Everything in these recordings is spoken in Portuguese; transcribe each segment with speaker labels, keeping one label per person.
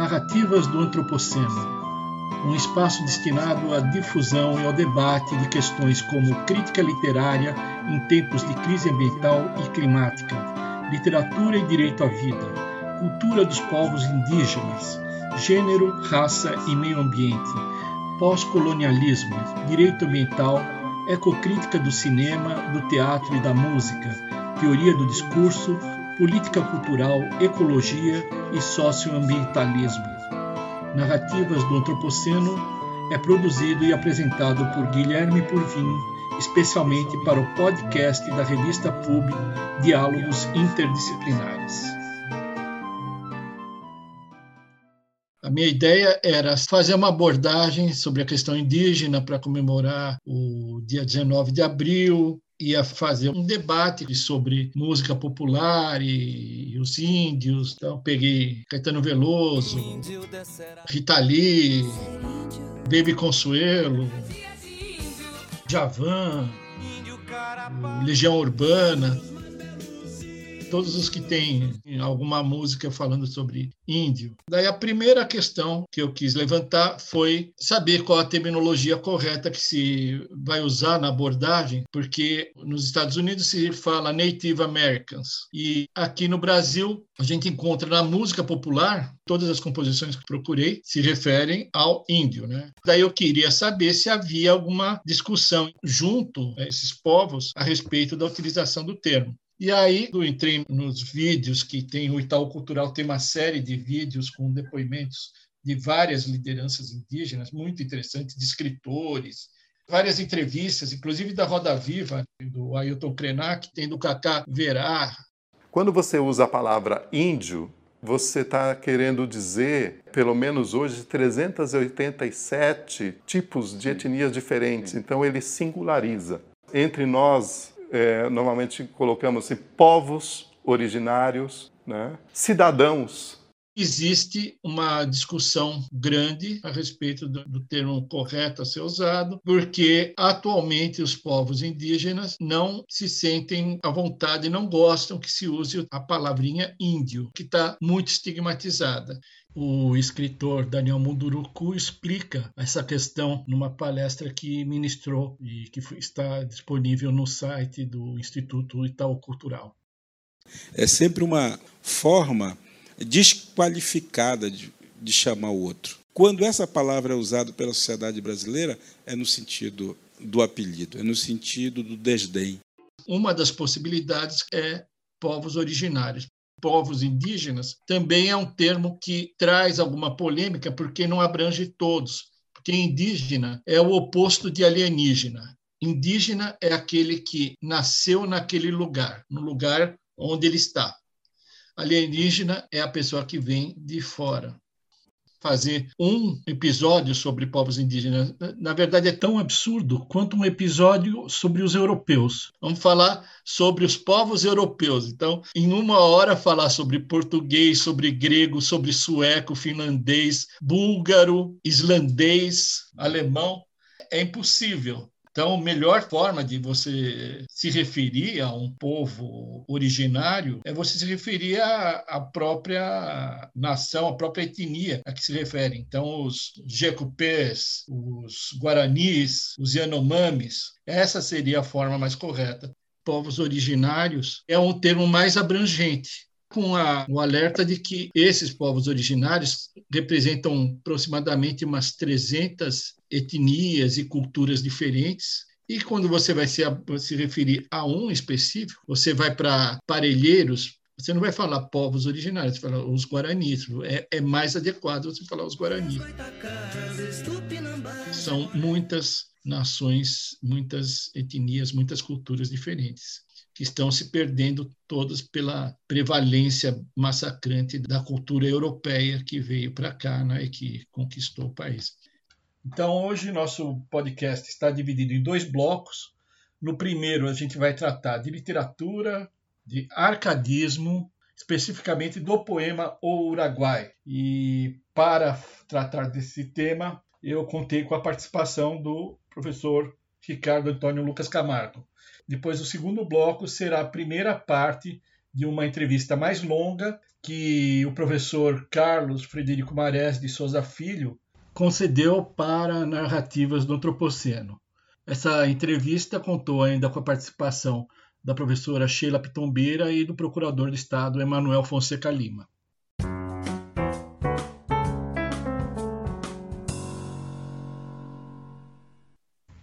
Speaker 1: Narrativas do Antropoceno um espaço destinado à difusão e ao debate de questões como crítica literária em tempos de crise ambiental e climática, literatura e direito à vida, cultura dos povos indígenas, gênero, raça e meio ambiente, pós-colonialismo, direito ambiental, ecocrítica do cinema, do teatro e da música, teoria do discurso, política cultural, ecologia e socioambientalismo. Narrativas do Antropoceno é produzido e apresentado por Guilherme Purvin, especialmente para o podcast da revista Pub Diálogos Interdisciplinares. A minha ideia era fazer uma abordagem sobre a questão indígena para comemorar o dia 19 de abril, ia fazer um debate sobre música popular e, e os índios. Então, peguei Caetano Veloso, Rita Lee, Baby Consuelo, Javan, Legião Urbana todos os que têm alguma música falando sobre índio. Daí a primeira questão que eu quis levantar foi saber qual a terminologia correta que se vai usar na abordagem, porque nos Estados Unidos se fala Native Americans e aqui no Brasil a gente encontra na música popular todas as composições que procurei se referem ao índio, né? Daí eu queria saber se havia alguma discussão junto a esses povos a respeito da utilização do termo. E aí eu entrei nos vídeos que tem o Itaú Cultural, tem uma série de vídeos com depoimentos de várias lideranças indígenas, muito interessantes, de escritores, várias entrevistas, inclusive da Roda Viva, do Ailton Krenak, tem do Cacá Verá.
Speaker 2: Quando você usa a palavra índio, você está querendo dizer, pelo menos hoje, 387 tipos de etnias diferentes. Então ele singulariza. Entre nós, é, normalmente colocamos assim, povos originários, né? cidadãos.
Speaker 1: Existe uma discussão grande a respeito do, do termo correto a ser usado, porque atualmente os povos indígenas não se sentem à vontade, não gostam que se use a palavrinha índio, que está muito estigmatizada. O escritor Daniel Munduruku explica essa questão numa palestra que ministrou e que está disponível no site do Instituto Itaú Cultural.
Speaker 3: É sempre uma forma desqualificada de, de chamar o outro. Quando essa palavra é usada pela sociedade brasileira, é no sentido do apelido, é no sentido do desdém.
Speaker 1: Uma das possibilidades é povos originários povos indígenas também é um termo que traz alguma polêmica porque não abrange todos. Porque indígena é o oposto de alienígena. Indígena é aquele que nasceu naquele lugar, no lugar onde ele está. Alienígena é a pessoa que vem de fora fazer um episódio sobre povos indígenas. Na verdade, é tão absurdo quanto um episódio sobre os europeus. Vamos falar sobre os povos europeus. Então, em uma hora, falar sobre português, sobre grego, sobre sueco, finlandês, búlgaro, islandês, alemão. É impossível. Então, a melhor forma de você se referir a um povo originário é você se referir à, própria nação, à própria etnia a que se refere. Então, os Jecupês, os Guaranis, os Yanomamis, essa seria a forma mais correta. Povos originários é um termo mais abrangente, com a, o alerta de que esses povos originários representam aproximadamente umas 300 etnias e culturas diferentes. E quando você vai se, se referir a um específico, você vai para parelheiros, você não vai falar povos originários, você fala os guaranis. É, é mais adequado você falar os guaranis. São muitas nações, muitas etnias, muitas culturas diferentes que estão se perdendo todas pela prevalência massacrante da cultura europeia que veio para cá né, e que conquistou o país. Então, hoje, nosso podcast está dividido em dois blocos. No primeiro, a gente vai tratar de literatura, de arcadismo, especificamente do poema O Uruguai. E para tratar desse tema, eu contei com a participação do professor Ricardo Antônio Lucas Camargo. Depois, o segundo bloco será a primeira parte de uma entrevista mais longa que o professor Carlos Frederico Marés de Souza Filho concedeu para narrativas do Antropoceno. Essa entrevista contou ainda com a participação da professora Sheila Pitombeira e do procurador de Estado Emanuel Fonseca Lima.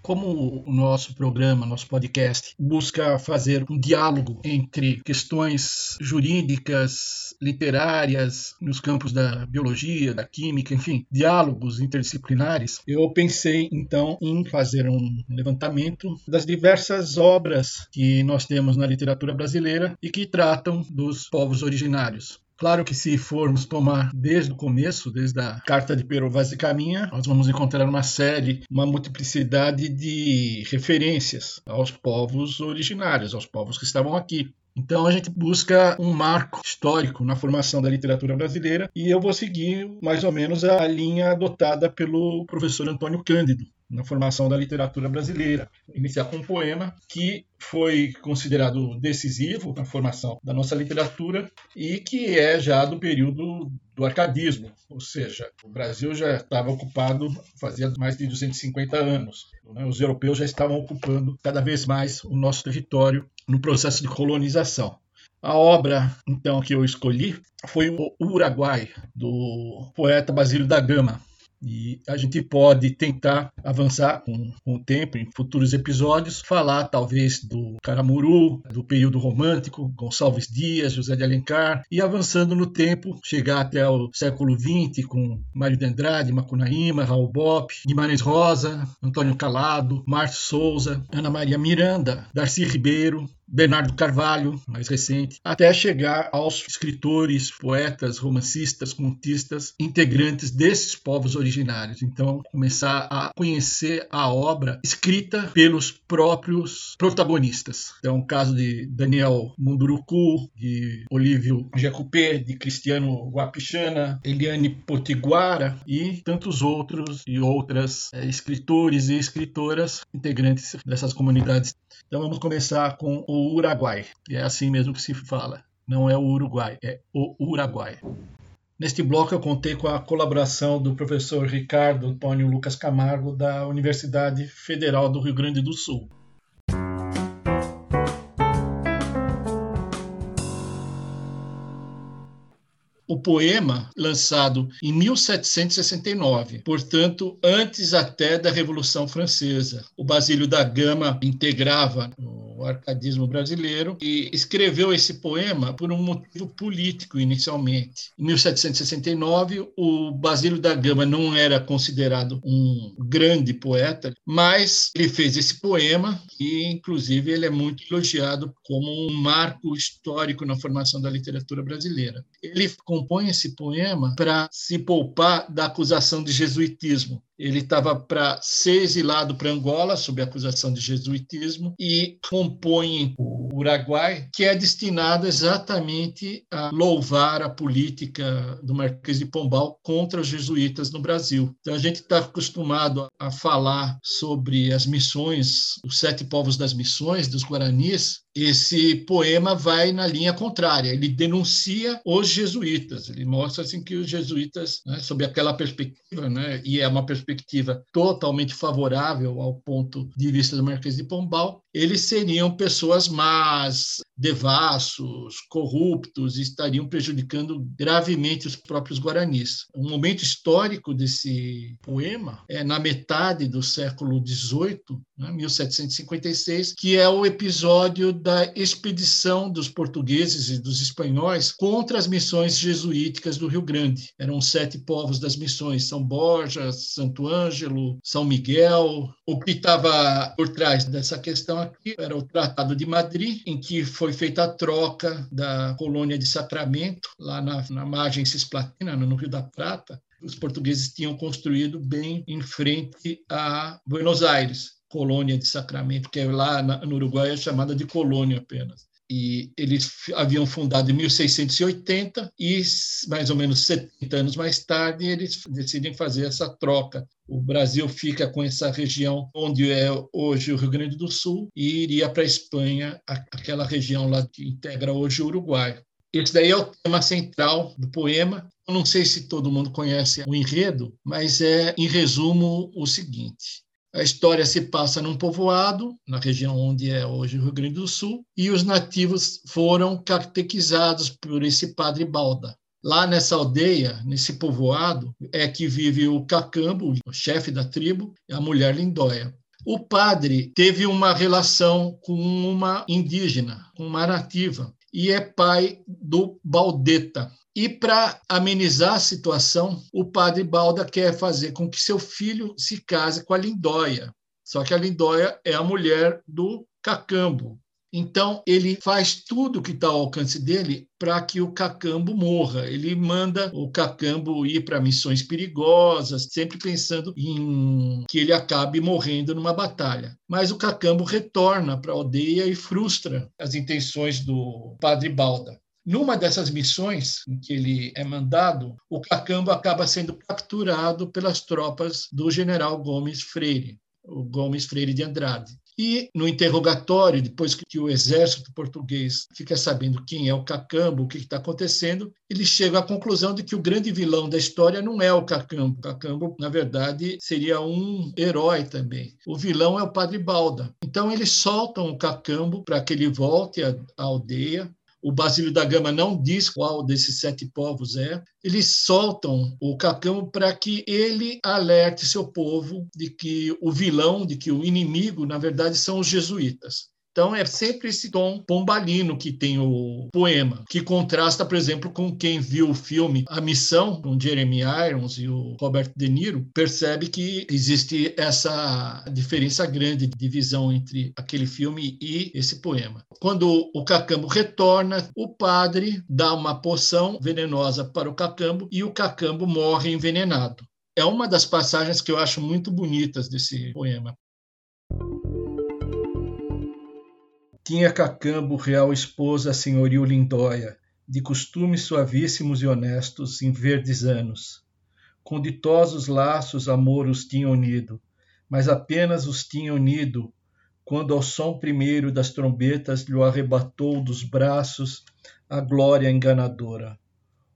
Speaker 1: Como o nosso programa, nosso podcast, busca fazer um diálogo entre questões jurídicas, literárias, nos campos da biologia, da química, enfim, diálogos interdisciplinares, eu pensei então em fazer um levantamento das diversas obras que nós temos na literatura brasileira e que tratam dos povos originários. Claro que se formos tomar desde o começo, desde a Carta de Pero Vaz de Caminha, nós vamos encontrar uma série, uma multiplicidade de referências aos povos originários, aos povos que estavam aqui. Então a gente busca um marco histórico na formação da literatura brasileira e eu vou seguir mais ou menos a linha adotada pelo professor Antônio Cândido na formação da literatura brasileira. Iniciar com um poema que foi considerado decisivo na formação da nossa literatura e que é já do período do arcadismo, ou seja, o Brasil já estava ocupado fazia mais de 250 anos. Né? Os europeus já estavam ocupando cada vez mais o nosso território no processo de colonização. A obra, então, que eu escolhi foi o Uruguai, do poeta Basílio da Gama, e a gente pode tentar avançar com, com, o tempo, em futuros episódios, falar talvez do Caramuru, do período romântico, Gonçalves Dias, José de Alencar, e avançando no tempo, chegar até o século XX com Mário de Andrade, Macunaíma, Raul Bop, Guimarães Rosa, Antônio Calado, Márcio Souza, Ana Maria Miranda, Darcy Ribeiro, Bernardo Carvalho, mais recente, até chegar aos escritores, poetas, romancistas, contistas, integrantes desses povos originários. Então, começar a conhecer a obra escrita pelos próprios protagonistas. Então, o caso de Daniel Munduruku, de Olívio Jacupé, de Cristiano Guapichana, Eliane Potiguara e tantos outros e outras é, escritores e escritoras integrantes dessas comunidades. Então, vamos começar com o o Uruguai. É assim mesmo que se fala. Não é o Uruguai, é o Uruguai. Neste bloco eu contei com a colaboração do professor Ricardo Antônio Lucas Camargo da Universidade Federal do Rio Grande do Sul. o poema lançado em 1769, portanto, antes até da Revolução Francesa. O Basílio da Gama integrava o arcadismo brasileiro e escreveu esse poema por um motivo político inicialmente. Em 1769, o Basílio da Gama não era considerado um grande poeta, mas ele fez esse poema e, inclusive, ele é muito elogiado como um marco histórico na formação da literatura brasileira. Ele compõe esse poema para se poupar da acusação de jesuitismo. Ele estava para ser exilado para Angola sob acusação de jesuitismo e compõe o Uruguai, que é destinado exatamente a louvar a política do Marquês de Pombal contra os jesuítas no Brasil. Então a gente está acostumado a falar sobre as missões, os sete povos das missões dos Guaranis, esse poema vai na linha contrária. Ele denuncia os jesuítas. Ele mostra assim que os jesuítas, né, sob aquela perspectiva, né, e é uma perspectiva totalmente favorável ao ponto de vista do Marquês de Pombal, eles seriam pessoas más, devassos, corruptos e estariam prejudicando gravemente os próprios guaranis. Um momento histórico desse poema é na metade do século XVIII, né, 1756, que é o episódio da expedição dos portugueses e dos espanhóis contra as missões jesuíticas do Rio Grande. Eram sete povos das missões: São Borja, Santo Ângelo, São Miguel. O que estava por trás dessa questão era o Tratado de Madrid, em que foi feita a troca da colônia de Sacramento, lá na, na margem cisplatina, no Rio da Prata, os portugueses tinham construído bem em frente a Buenos Aires colônia de Sacramento, que é lá no Uruguai é chamada de colônia apenas. e eles haviam fundado em 1680 e mais ou menos 70 anos mais tarde eles decidem fazer essa troca. O Brasil fica com essa região onde é hoje o Rio Grande do Sul e iria para a Espanha, aquela região lá que integra hoje o Uruguai. Esse daí é o tema central do poema. Eu não sei se todo mundo conhece o enredo, mas é, em resumo, o seguinte: a história se passa num povoado, na região onde é hoje o Rio Grande do Sul, e os nativos foram catequizados por esse padre Balda. Lá nessa aldeia, nesse povoado, é que vive o Cacambo, o chefe da tribo, e a mulher Lindóia. O padre teve uma relação com uma indígena, com uma nativa, e é pai do Baldeta. E para amenizar a situação, o padre Balda quer fazer com que seu filho se case com a Lindóia. Só que a Lindóia é a mulher do Cacambo. Então, ele faz tudo que está ao alcance dele para que o Cacambo morra. Ele manda o Cacambo ir para missões perigosas, sempre pensando em que ele acabe morrendo numa batalha. Mas o Cacambo retorna para a aldeia e frustra as intenções do padre Balda. Numa dessas missões em que ele é mandado, o Cacambo acaba sendo capturado pelas tropas do general Gomes Freire, o Gomes Freire de Andrade. E no interrogatório, depois que o exército português fica sabendo quem é o Cacambo, o que está acontecendo, ele chega à conclusão de que o grande vilão da história não é o Cacambo. O Cacambo, na verdade, seria um herói também. O vilão é o Padre Balda. Então eles soltam o Cacambo para que ele volte à aldeia o Basílio da Gama não diz qual desses sete povos é. Eles soltam o Cacão para que ele alerte seu povo de que o vilão, de que o inimigo, na verdade, são os jesuítas. Então é sempre esse tom pombalino que tem o poema, que contrasta, por exemplo, com quem viu o filme A Missão, com Jeremy Irons e o Robert De Niro, percebe que existe essa diferença grande de visão entre aquele filme e esse poema. Quando o Cacambo retorna, o padre dá uma poção venenosa para o Cacambo e o Cacambo morre envenenado. É uma das passagens que eu acho muito bonitas desse poema. Tinha Cacambo real esposa senhorio Lindóia, de costumes suavíssimos e honestos em verdes anos. Com ditosos laços amor os tinha unido, mas apenas os tinha unido quando ao som primeiro das trombetas lhe arrebatou dos braços a glória enganadora.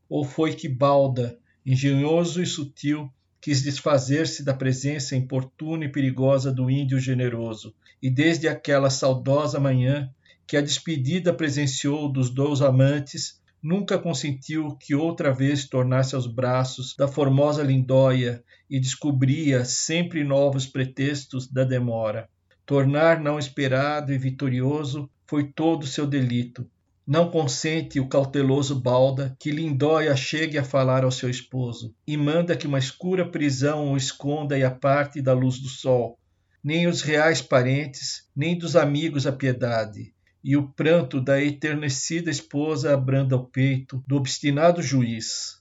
Speaker 1: Ou foi que Balda, engenhoso e sutil, quis desfazer-se da presença importuna e perigosa do índio generoso, e desde aquela saudosa manhã que a despedida presenciou dos dois amantes, nunca consentiu que outra vez tornasse aos braços da formosa lindóia e descobria sempre novos pretextos da demora. Tornar não esperado e vitorioso foi todo seu delito, não consente o cauteloso balda que Lindóia chegue a falar ao seu esposo, e manda que uma escura prisão o esconda e aparte da luz do sol. Nem os reais parentes, nem dos amigos a piedade, e o pranto da eternecida esposa abranda o peito do obstinado juiz,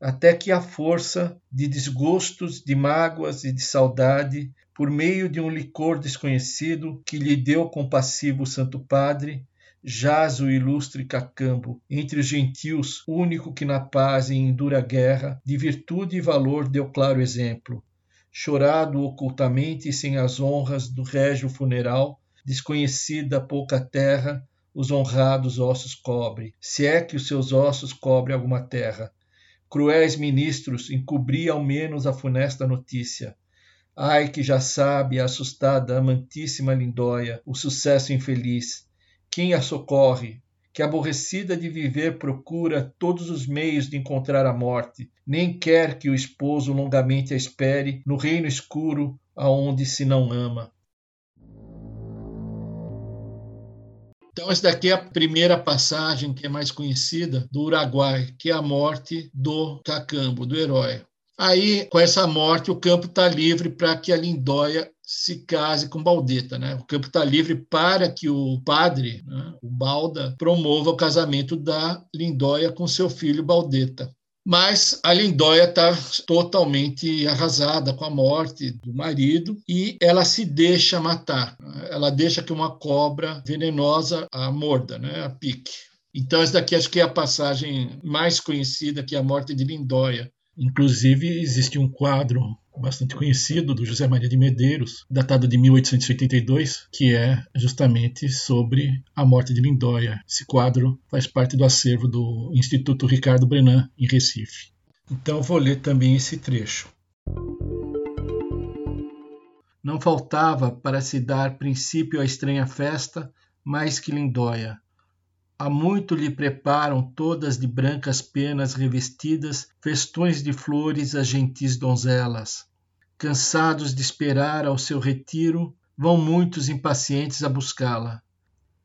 Speaker 1: até que a força de desgostos, de mágoas e de saudade, por meio de um licor desconhecido que lhe deu compassivo Santo Padre, jaz o ilustre Cacambo, entre os gentios, único que na paz e em dura guerra, de virtude e valor deu claro exemplo. Chorado ocultamente sem as honras do régio funeral, desconhecida pouca terra, os honrados ossos cobre, se é que os seus ossos cobre alguma terra. Cruéis ministros, encobri ao menos a funesta notícia. Ai que já sabe assustada amantíssima Lindóia o sucesso infeliz, quem a socorre, que aborrecida de viver procura todos os meios de encontrar a morte, nem quer que o esposo longamente a espere no reino escuro aonde se não ama. Então, essa daqui é a primeira passagem que é mais conhecida do Uruguai, que é a morte do Cacambo, do herói. Aí, com essa morte, o campo está livre para que a Lindóia se case com Baldeta. Né? O campo está livre para que o padre, né, o Balda, promova o casamento da Lindóia com seu filho Baldeta. Mas a Lindóia está totalmente arrasada com a morte do marido e ela se deixa matar. Ela deixa que uma cobra venenosa a morda, né, a pique. Então, essa daqui acho que é a passagem mais conhecida, que é a morte de Lindóia. Inclusive, existe um quadro bastante conhecido do José Maria de Medeiros, datado de 1882, que é justamente sobre a morte de Lindóia. Esse quadro faz parte do acervo do Instituto Ricardo Brenan, em Recife. Então vou ler também esse trecho. Não faltava para se dar princípio à estranha festa mais que Lindóia. Há muito lhe preparam todas de brancas penas revestidas festões de flores as gentis donzelas. Cansados de esperar ao seu retiro, vão muitos impacientes a buscá-la.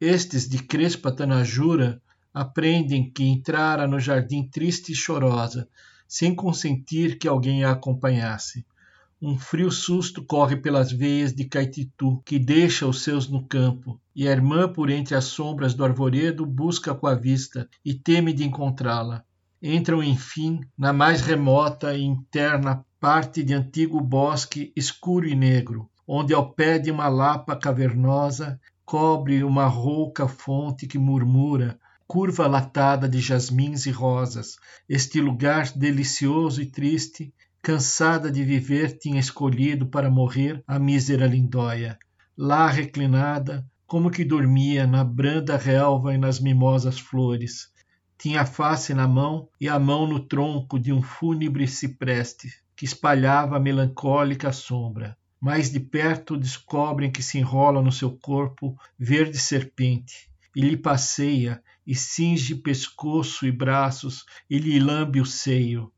Speaker 1: Estes de crespa tanajura aprendem que entrara no jardim triste e chorosa, sem consentir que alguém a acompanhasse. Um frio susto corre pelas veias de Caititu, que deixa os seus no campo, e a irmã, por entre as sombras do arvoredo, busca com a vista e teme de encontrá-la. Entram, enfim, na mais remota e interna parte de antigo bosque escuro e negro, onde ao pé de uma lapa cavernosa cobre uma rouca fonte que murmura, curva latada de jasmins e rosas. Este lugar delicioso e triste, cansada de viver, tinha escolhido para morrer a mísera lindóia. Lá reclinada, como que dormia na branda relva e nas mimosas flores. Tinha a face na mão e a mão no tronco de um fúnebre cipreste que espalhava a melancólica sombra. Mais de perto descobrem que se enrola no seu corpo verde serpente, e lhe passeia, e cinge pescoço e braços, e lhe lambe o seio.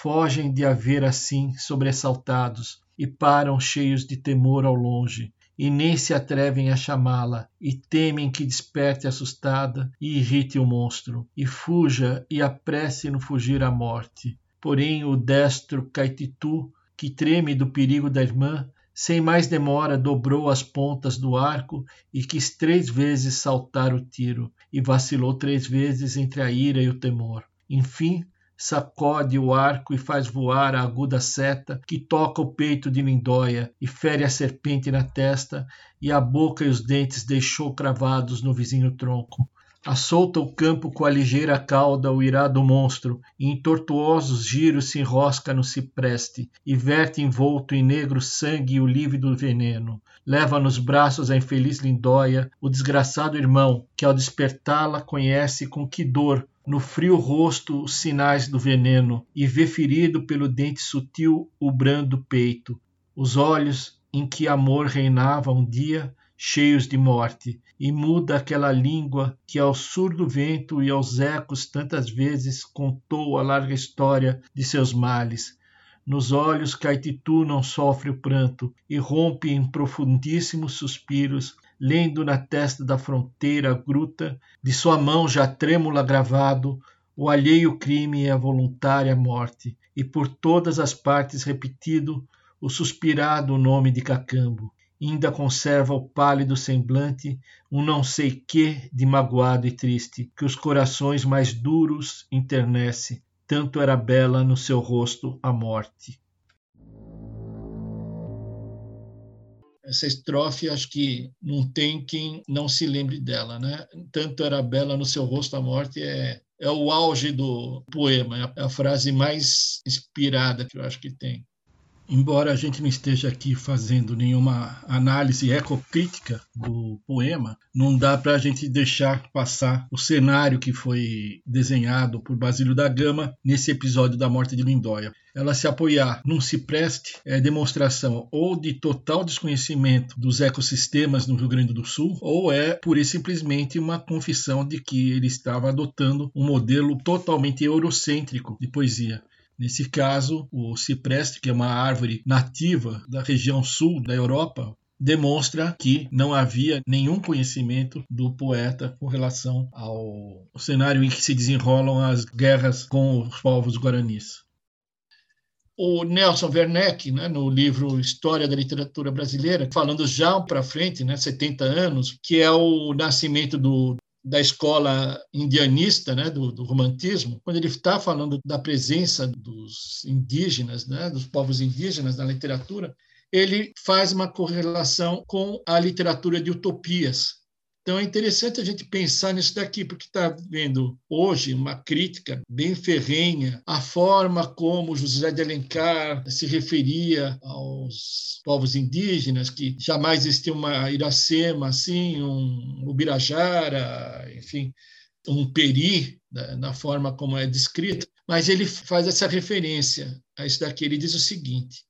Speaker 1: Fogem de haver assim sobressaltados, e param cheios de temor ao longe, e nem se atrevem a chamá-la, e temem que desperte assustada e irrite o monstro, e fuja e apresse no fugir à morte. Porém, o destro Caititu, que treme do perigo da irmã, sem mais demora dobrou as pontas do arco e quis três vezes saltar o tiro, e vacilou três vezes entre a ira e o temor. Enfim, sacode o arco e faz voar a aguda seta que toca o peito de Lindóia e fere a serpente na testa, e a boca e os dentes deixou cravados no vizinho tronco. Assolta o campo com a ligeira cauda o irado monstro, e em tortuosos giros se enrosca no cipreste, e verte envolto em negro sangue o lívido veneno. Leva nos braços a infeliz lindóia, o desgraçado irmão, que ao despertá-la conhece com que dor no frio rosto os sinais do veneno, e vê ferido pelo dente sutil o brando peito. Os olhos, em que amor reinava um dia, cheios de morte, e muda aquela língua que ao surdo vento e aos ecos tantas vezes contou a larga história de seus males. Nos olhos Caititu não sofre o pranto e rompe em profundíssimos suspiros, lendo na testa da fronteira gruta, de sua mão já trêmula gravado, o alheio crime e a voluntária morte, e por todas as partes repetido o suspirado nome de Cacambo ainda conserva o pálido semblante, um não sei que de magoado e triste, que os corações mais duros internece, tanto era bela no seu rosto a morte. Essa estrofe, acho que não tem quem não se lembre dela, né? Tanto era bela no seu rosto a morte é, é o auge do poema, é a frase mais inspirada que eu acho que tem embora a gente não esteja aqui fazendo nenhuma análise ecocrítica do poema, não dá para a gente deixar passar o cenário que foi desenhado por Basílio da Gama nesse episódio da morte de Lindóia. Ela se apoiar num cipreste é demonstração ou de total desconhecimento dos ecossistemas no Rio Grande do Sul, ou é pura e simplesmente uma confissão de que ele estava adotando um modelo totalmente eurocêntrico de poesia. Nesse caso, o cipreste, que é uma árvore nativa da região sul da Europa, demonstra que não havia nenhum conhecimento do poeta com relação ao cenário em que se desenrolam as guerras com os povos guaranis. O Nelson Werneck, né, no livro História da Literatura Brasileira, falando já para frente, né, 70 anos, que é o nascimento do da escola indianista, né, do, do romantismo, quando ele está falando da presença dos indígenas, né, dos povos indígenas na literatura, ele faz uma correlação com a literatura de utopias, então é interessante a gente pensar nisso daqui, porque está vendo hoje uma crítica bem ferrenha à forma como José de Alencar se referia aos povos indígenas, que jamais existia uma Iracema assim, um Ubirajara, enfim, um peri, na forma como é descrito, mas ele faz essa referência a isso daqui. Ele diz o seguinte: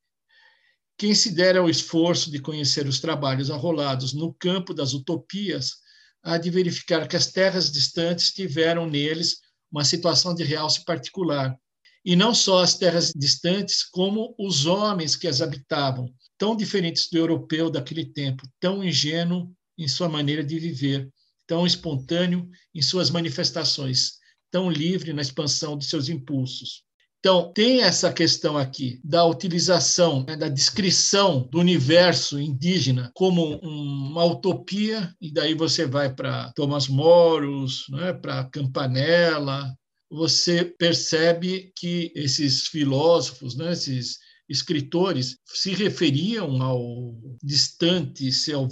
Speaker 1: quem se der ao esforço de conhecer os trabalhos arrolados no campo das utopias há de verificar que as terras distantes tiveram neles uma situação de realce particular. E não só as terras distantes, como os homens que as habitavam, tão diferentes do europeu daquele tempo, tão ingênuo em sua maneira de viver, tão espontâneo em suas manifestações, tão livre na expansão de seus impulsos. Então, tem essa questão aqui da utilização, né, da descrição do universo indígena como uma utopia, e daí você vai para Thomas Moros, né, para Campanella, você percebe que esses filósofos, né, esses escritores se referiam ao distante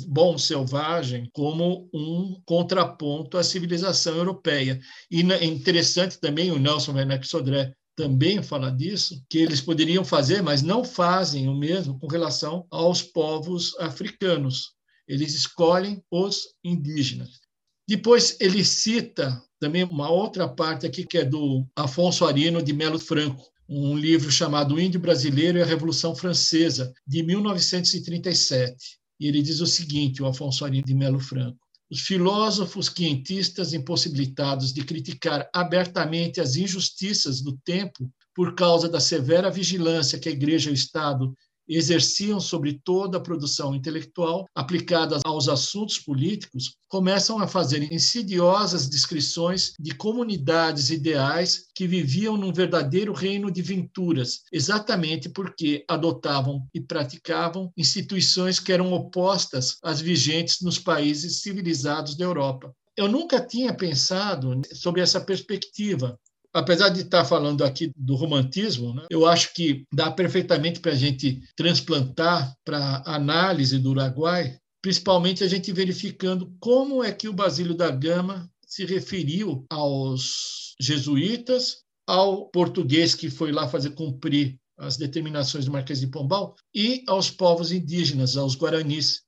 Speaker 1: bom selvagem como um contraponto à civilização europeia. E é interessante também o Nelson Werneck Sodré também fala disso, que eles poderiam fazer, mas não fazem o mesmo com relação aos povos africanos. Eles escolhem os indígenas. Depois ele cita também uma outra parte aqui que é do Afonso Arino de Melo Franco, um livro chamado Índio Brasileiro e a Revolução Francesa, de 1937. E ele diz o seguinte, o Afonso Arino de Melo Franco: os filósofos cientistas impossibilitados de criticar abertamente as injustiças do tempo por causa da severa vigilância que a Igreja e o Estado exerciam sobre toda a produção intelectual aplicada aos assuntos políticos, começam a fazer insidiosas descrições de comunidades ideais que viviam num verdadeiro reino de venturas, exatamente porque adotavam e praticavam instituições que eram opostas às vigentes nos países civilizados da Europa. Eu nunca tinha pensado sobre essa perspectiva, apesar de estar falando aqui do romantismo, né, eu acho que dá perfeitamente para a gente transplantar para análise do Uruguai, principalmente a gente verificando como é que o Basílio da Gama se referiu aos jesuítas, ao português que foi lá fazer cumprir as determinações do Marquês de Pombal e aos povos indígenas, aos guaranis.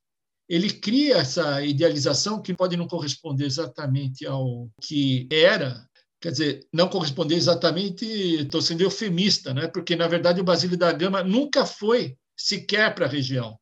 Speaker 1: Ele cria essa idealização que pode não corresponder exatamente ao que era quer dizer, não corresponder exatamente, estou sendo eufemista, né? porque, na verdade, o Basílio da Gama nunca foi sequer para a região.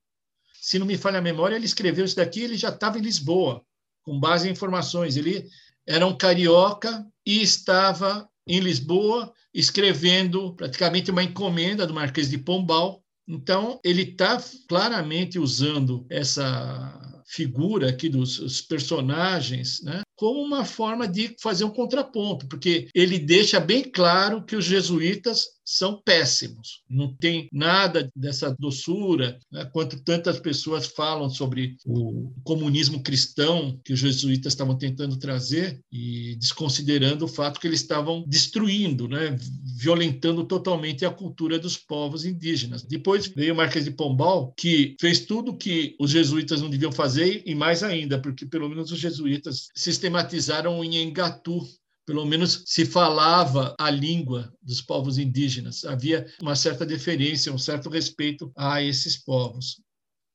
Speaker 1: Se não me falha a memória, ele escreveu isso daqui, ele já estava em Lisboa, com base em informações. Ele era um carioca e estava em Lisboa escrevendo praticamente uma encomenda do Marquês de Pombal. Então, ele está claramente usando essa figura aqui dos personagens, né, como uma forma de fazer um contraponto, porque ele deixa bem claro que os jesuítas são péssimos. Não tem nada dessa doçura, né? quanto tantas pessoas falam sobre o comunismo cristão que os jesuítas estavam tentando trazer e desconsiderando o fato que eles estavam destruindo, né? violentando totalmente a cultura dos povos indígenas. Depois veio o Marquês de Pombal, que fez tudo que os jesuítas não deviam fazer e mais ainda, porque pelo menos os jesuítas sistematizaram em Engatu, pelo menos se falava a língua dos povos indígenas. Havia uma certa deferência, um certo respeito a esses povos.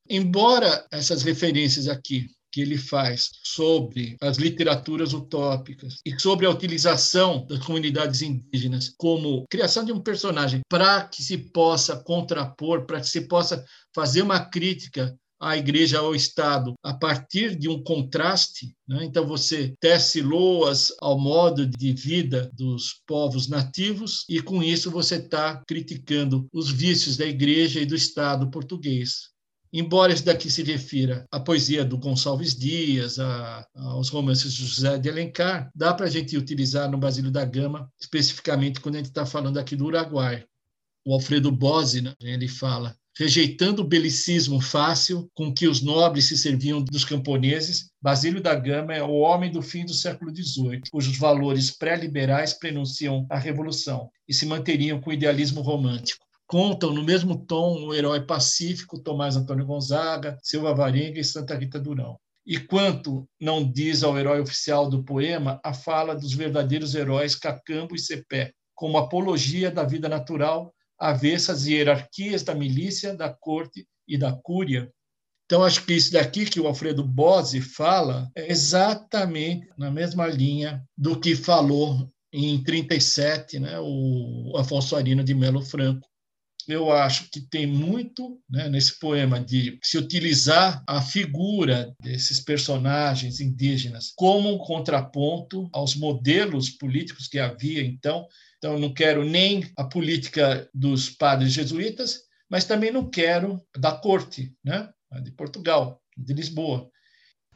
Speaker 1: Embora essas referências aqui que ele faz sobre as literaturas utópicas e sobre a utilização das comunidades indígenas como criação de um personagem para que se possa contrapor, para que se possa fazer uma crítica a igreja ao Estado a partir de um contraste. Né? Então, você tece loas ao modo de vida dos povos nativos, e com isso você está criticando os vícios da igreja e do Estado português. Embora isso daqui se refira à poesia do Gonçalves Dias, a, aos romances de José de Alencar, dá para a gente utilizar no Basílio da Gama, especificamente quando a gente está falando aqui do Uruguai. O Alfredo Bose, né, ele fala rejeitando o belicismo fácil com que os nobres se serviam dos camponeses, Basílio da Gama é o homem do fim do século XVIII, cujos valores pré-liberais prenunciam a revolução e se manteriam com o idealismo romântico. Contam no mesmo tom o herói pacífico Tomás Antônio Gonzaga, Silva Varenga e Santa Rita Durão. E quanto não diz ao herói oficial do poema a fala dos verdadeiros heróis Cacambo e Cepé, como apologia da vida natural avessa às hierarquias da milícia, da corte e da cúria. Então, acho que isso daqui que o Alfredo Bose fala é exatamente na mesma linha do que falou em 37 né, o Afonso Arino de Melo Franco. Eu acho que tem muito né, nesse poema de se utilizar a figura desses personagens indígenas como um contraponto aos modelos políticos que havia então então, não quero nem a política dos padres jesuítas, mas também não quero da corte, né? de Portugal, de Lisboa.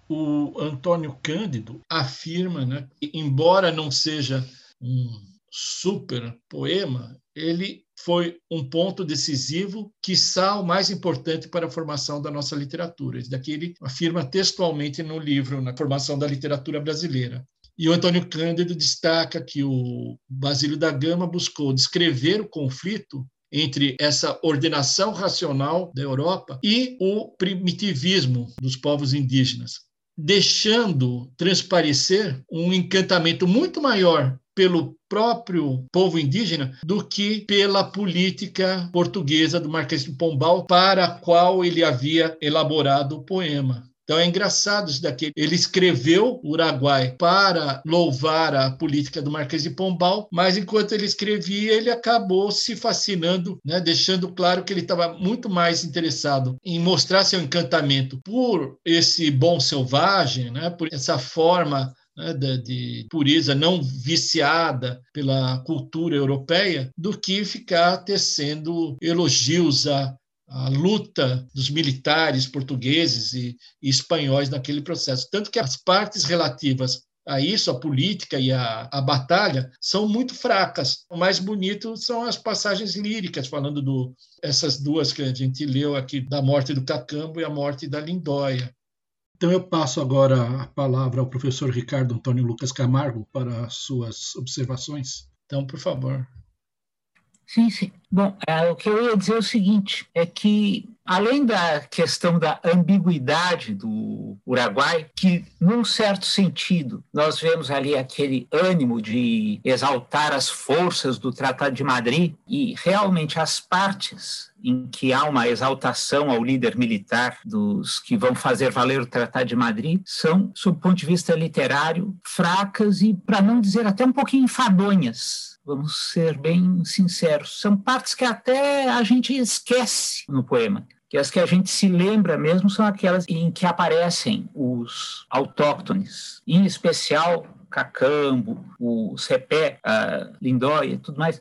Speaker 1: O Antônio Cândido afirma né, que, embora não seja um super poema, ele foi um ponto decisivo, quiçá o mais importante para a formação da nossa literatura. Isso daqui ele afirma textualmente no livro, na formação da literatura brasileira. E o Antônio Cândido destaca que o Basílio da Gama buscou descrever o conflito entre essa ordenação racional da Europa e o primitivismo dos povos indígenas, deixando transparecer um encantamento muito maior pelo próprio povo indígena do que pela política portuguesa do Marquês de Pombal, para a qual ele havia elaborado o poema. Então é engraçado isso daqui. Ele escreveu o Uruguai para louvar a política do Marquês de Pombal, mas enquanto ele escrevia, ele acabou se fascinando, né, deixando claro que ele estava muito mais interessado em mostrar seu encantamento por esse bom selvagem, né, por essa forma né, de, de pureza não viciada pela cultura europeia, do que ficar tecendo elogios a a luta dos militares portugueses e, e, espanhóis naquele processo. Tanto que as partes relativas a isso, a política e a, a batalha, são muito fracas. O mais bonito são as passagens líricas, falando do essas duas que a gente leu aqui, da morte do Cacambo e a morte da Lindóia. Então eu passo agora a palavra ao professor Ricardo Antônio Lucas Camargo para as suas observações. Então, por favor.
Speaker 4: Sim, sim. Bom, é, o que eu ia dizer é o seguinte: é que, além da questão da ambiguidade do Uruguai, que, num certo sentido, nós vemos ali aquele ânimo de exaltar as forças do Tratado de Madrid e realmente as partes em que há uma exaltação ao líder militar dos que vão fazer valer o Tratado de Madrid são, sob o ponto de vista literário, fracas e, para não dizer até um pouquinho enfadonhas vamos ser bem sinceros. São partes que até a gente esquece no poema. Que as que a gente se lembra mesmo são aquelas em que aparecem os autóctones, em especial Cacambo, o Cepé, a Lindóia tudo mais.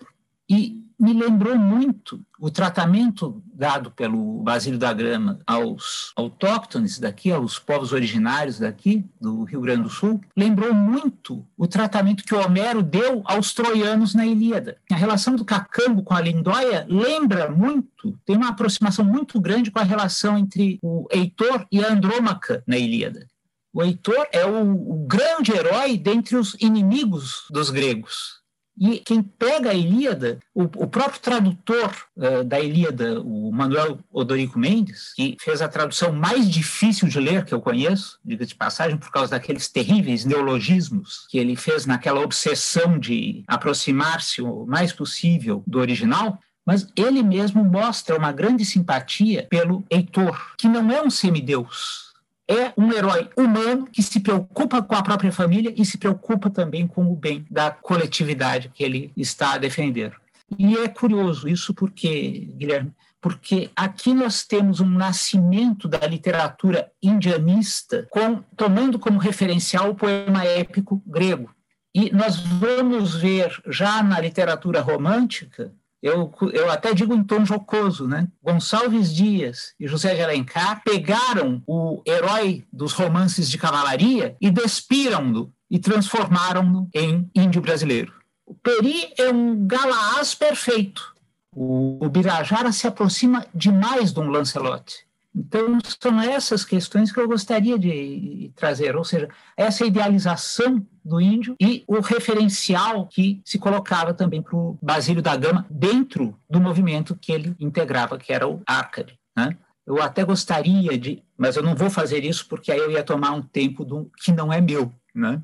Speaker 4: E me lembrou muito o tratamento dado pelo Basílio da Grama aos autóctones daqui, aos povos originários daqui, do Rio Grande do Sul, lembrou muito o tratamento que Homero deu aos troianos na Ilíada. A relação do Cacambo com a Lindóia lembra muito, tem uma aproximação muito grande com a relação entre o Heitor e a Andrômaca na Ilíada. O Heitor é o, o grande herói dentre os inimigos dos gregos e quem pega a Ilíada, o, o próprio tradutor uh, da Ilíada, o Manuel Odorico Mendes, que fez a tradução mais difícil de ler que eu conheço, diga de passagem, por causa daqueles terríveis neologismos que ele fez naquela obsessão de aproximar-se o mais possível do original, mas ele mesmo mostra uma grande simpatia pelo Heitor, que não é um semideus, é um herói humano que se preocupa com a própria família e se preocupa também com o bem da coletividade que ele está a defender. E é curioso isso porque, Guilherme, porque aqui nós temos um nascimento da literatura indianista com, tomando como referencial o poema épico grego. E nós vamos ver já na literatura romântica eu, eu até digo em tom jocoso, né? Gonçalves Dias e José de Alencar pegaram o herói dos romances de cavalaria e despiram-no e transformaram-no em índio brasileiro. O Peri é um galaás perfeito, O, o Birajara se aproxima demais de um Lancelot. Então, são essas questões que eu gostaria de trazer, ou seja, essa idealização do índio e o referencial que se colocava também para o Basílio da Gama dentro do movimento que ele integrava, que era o Arcade. Né? Eu até gostaria de, mas eu não vou fazer isso porque aí eu ia tomar um tempo do, que não é meu. Né?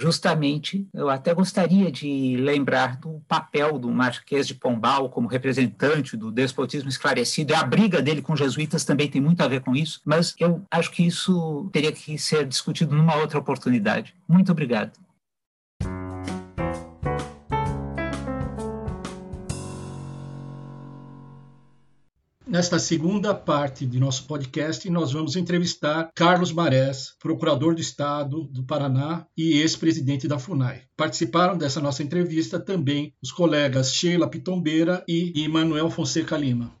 Speaker 4: Justamente, eu até gostaria de lembrar do papel do Marquês de Pombal como representante do despotismo esclarecido, e a briga dele com os jesuítas também tem muito a ver com isso, mas eu acho que isso teria que ser discutido numa outra oportunidade. Muito obrigado.
Speaker 1: Nesta segunda parte de nosso podcast, nós vamos entrevistar Carlos Marés, procurador do Estado do Paraná e ex-presidente da FUNAI. Participaram dessa nossa entrevista também os colegas Sheila Pitombeira e Emanuel Fonseca Lima.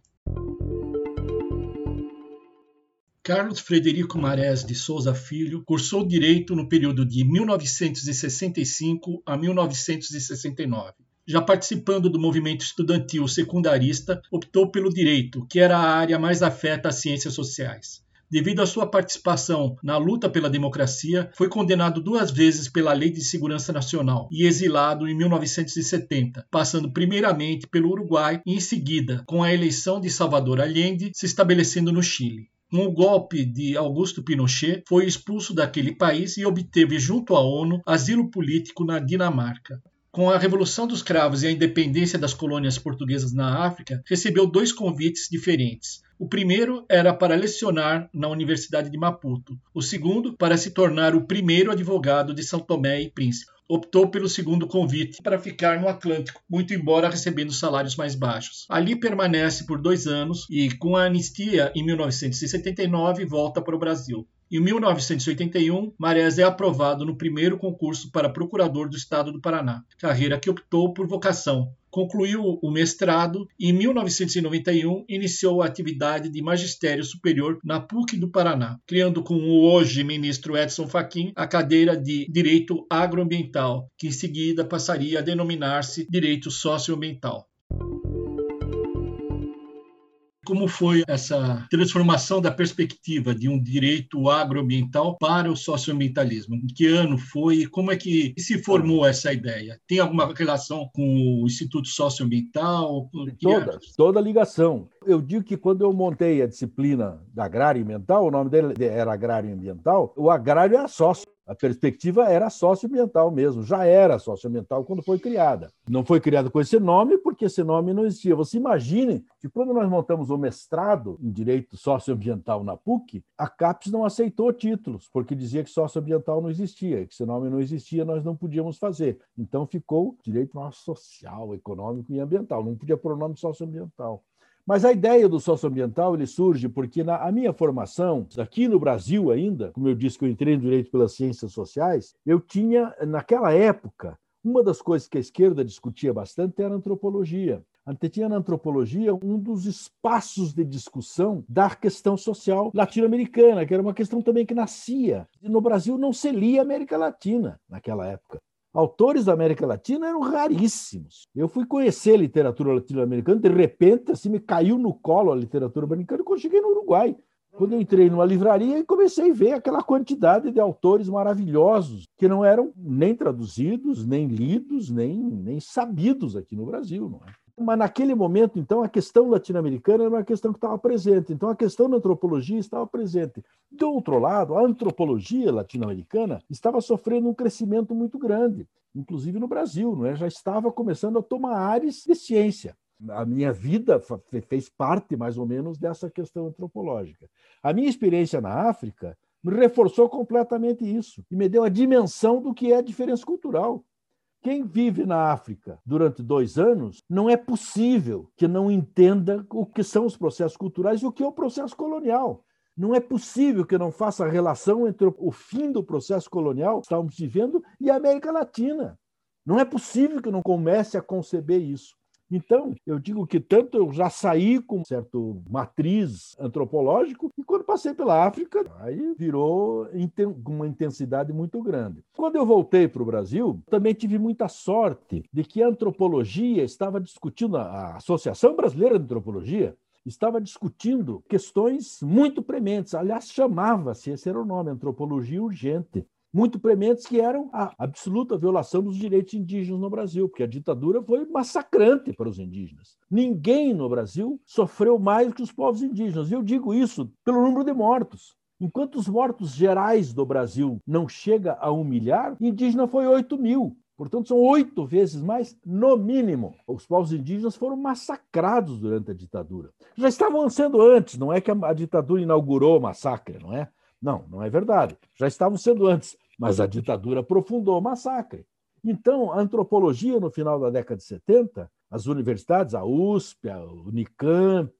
Speaker 1: Carlos Frederico Marés de Souza Filho cursou Direito no período de 1965 a 1969 já participando do movimento estudantil secundarista, optou pelo direito, que era a área mais afeta às ciências sociais. Devido à sua participação na luta pela democracia, foi condenado duas vezes pela Lei de Segurança Nacional e exilado em 1970, passando primeiramente pelo Uruguai e em seguida, com a eleição de Salvador Allende, se estabelecendo no Chile. Com o golpe de Augusto Pinochet, foi expulso daquele país e obteve junto à ONU asilo político na Dinamarca. Com a Revolução dos Cravos e a independência das colônias portuguesas na África, recebeu dois convites diferentes. O primeiro era para lecionar na Universidade de Maputo, o segundo para se tornar o primeiro advogado de São Tomé e Príncipe. Optou pelo segundo convite para ficar no Atlântico, muito embora recebendo salários mais baixos. Ali permanece por dois anos e, com a anistia em 1979, volta para o Brasil. Em 1981, Marés é aprovado no primeiro concurso para procurador do Estado do Paraná, carreira que optou por vocação. Concluiu o mestrado e, em 1991, iniciou a atividade de magistério superior na PUC do Paraná, criando com o hoje ministro Edson Fachin a cadeira de Direito Agroambiental, que em seguida passaria a denominar-se Direito Socioambiental como foi essa transformação da perspectiva de um direito agroambiental para o socioambientalismo? Em que ano foi e como é que se formou essa ideia? Tem alguma relação com o Instituto Socioambiental?
Speaker 5: Toda, toda ligação. Eu digo que quando eu montei a disciplina da agrário ambiental, o nome dele era agrário ambiental, o agrário era sócio. A perspectiva era socioambiental mesmo, já era socioambiental quando foi criada. Não foi criada com esse nome porque esse nome não existia. Você imagine que quando nós montamos o mestrado em Direito Socioambiental na PUC, a CAPES não aceitou títulos, porque dizia que socioambiental não existia, que esse nome não existia, nós não podíamos fazer. Então ficou Direito Social, Econômico e Ambiental, não podia pôr o nome socioambiental. Mas a ideia do socioambiental ele surge porque na a minha formação, aqui no Brasil ainda, como eu disse que eu entrei no direito pelas ciências sociais, eu tinha naquela época uma das coisas que a esquerda discutia bastante era a antropologia. Tinha na antropologia um dos espaços de discussão da questão social latino-americana, que era uma questão também que nascia. No Brasil não se lia América Latina naquela época. Autores da América Latina eram raríssimos. Eu fui conhecer literatura latino-americana, de repente, assim, me caiu no colo a literatura americana quando cheguei no Uruguai. Quando eu entrei numa livraria e comecei a ver aquela quantidade de autores maravilhosos que não eram nem traduzidos, nem lidos, nem, nem sabidos aqui no Brasil. Não é? Mas naquele momento, então, a questão latino-americana era uma questão que estava presente. Então, a questão da antropologia estava presente. Do outro lado, a antropologia latino-americana estava sofrendo um crescimento muito grande, inclusive no Brasil, não é? Já estava começando a tomar áreas de ciência. A minha vida fez parte, mais ou menos, dessa questão antropológica. A minha experiência na África me reforçou completamente isso e me deu a dimensão do que é a diferença cultural. Quem vive na África durante dois anos, não é possível que não entenda o que são os processos culturais e o que é o processo colonial. Não é possível que não faça relação entre o fim do processo colonial que estamos vivendo e a América Latina. Não é possível que não comece a conceber isso. Então, eu digo que tanto eu já saí com um certo matriz antropológico, e quando passei pela África, aí virou com uma intensidade muito grande. Quando eu voltei para o Brasil, também tive muita sorte de que a antropologia estava discutindo, a Associação Brasileira de Antropologia estava discutindo questões muito prementes. Aliás, chamava-se, esse era o nome, antropologia urgente muito prementes, que eram a absoluta violação dos direitos indígenas no Brasil, porque a ditadura foi massacrante para os indígenas. Ninguém no Brasil sofreu mais que os povos indígenas. E eu digo isso pelo número de mortos. Enquanto os mortos gerais do Brasil não chega a um milhar, indígena foi 8 mil. Portanto, são oito vezes mais, no mínimo. Os povos indígenas foram massacrados durante a ditadura. Já estavam sendo antes, não é que a ditadura inaugurou o massacre, não é? Não, não é verdade. Já estavam sendo antes, mas a ditadura aprofundou o massacre. Então, a antropologia, no final da década de 70, as universidades, a USP, a Unicamp,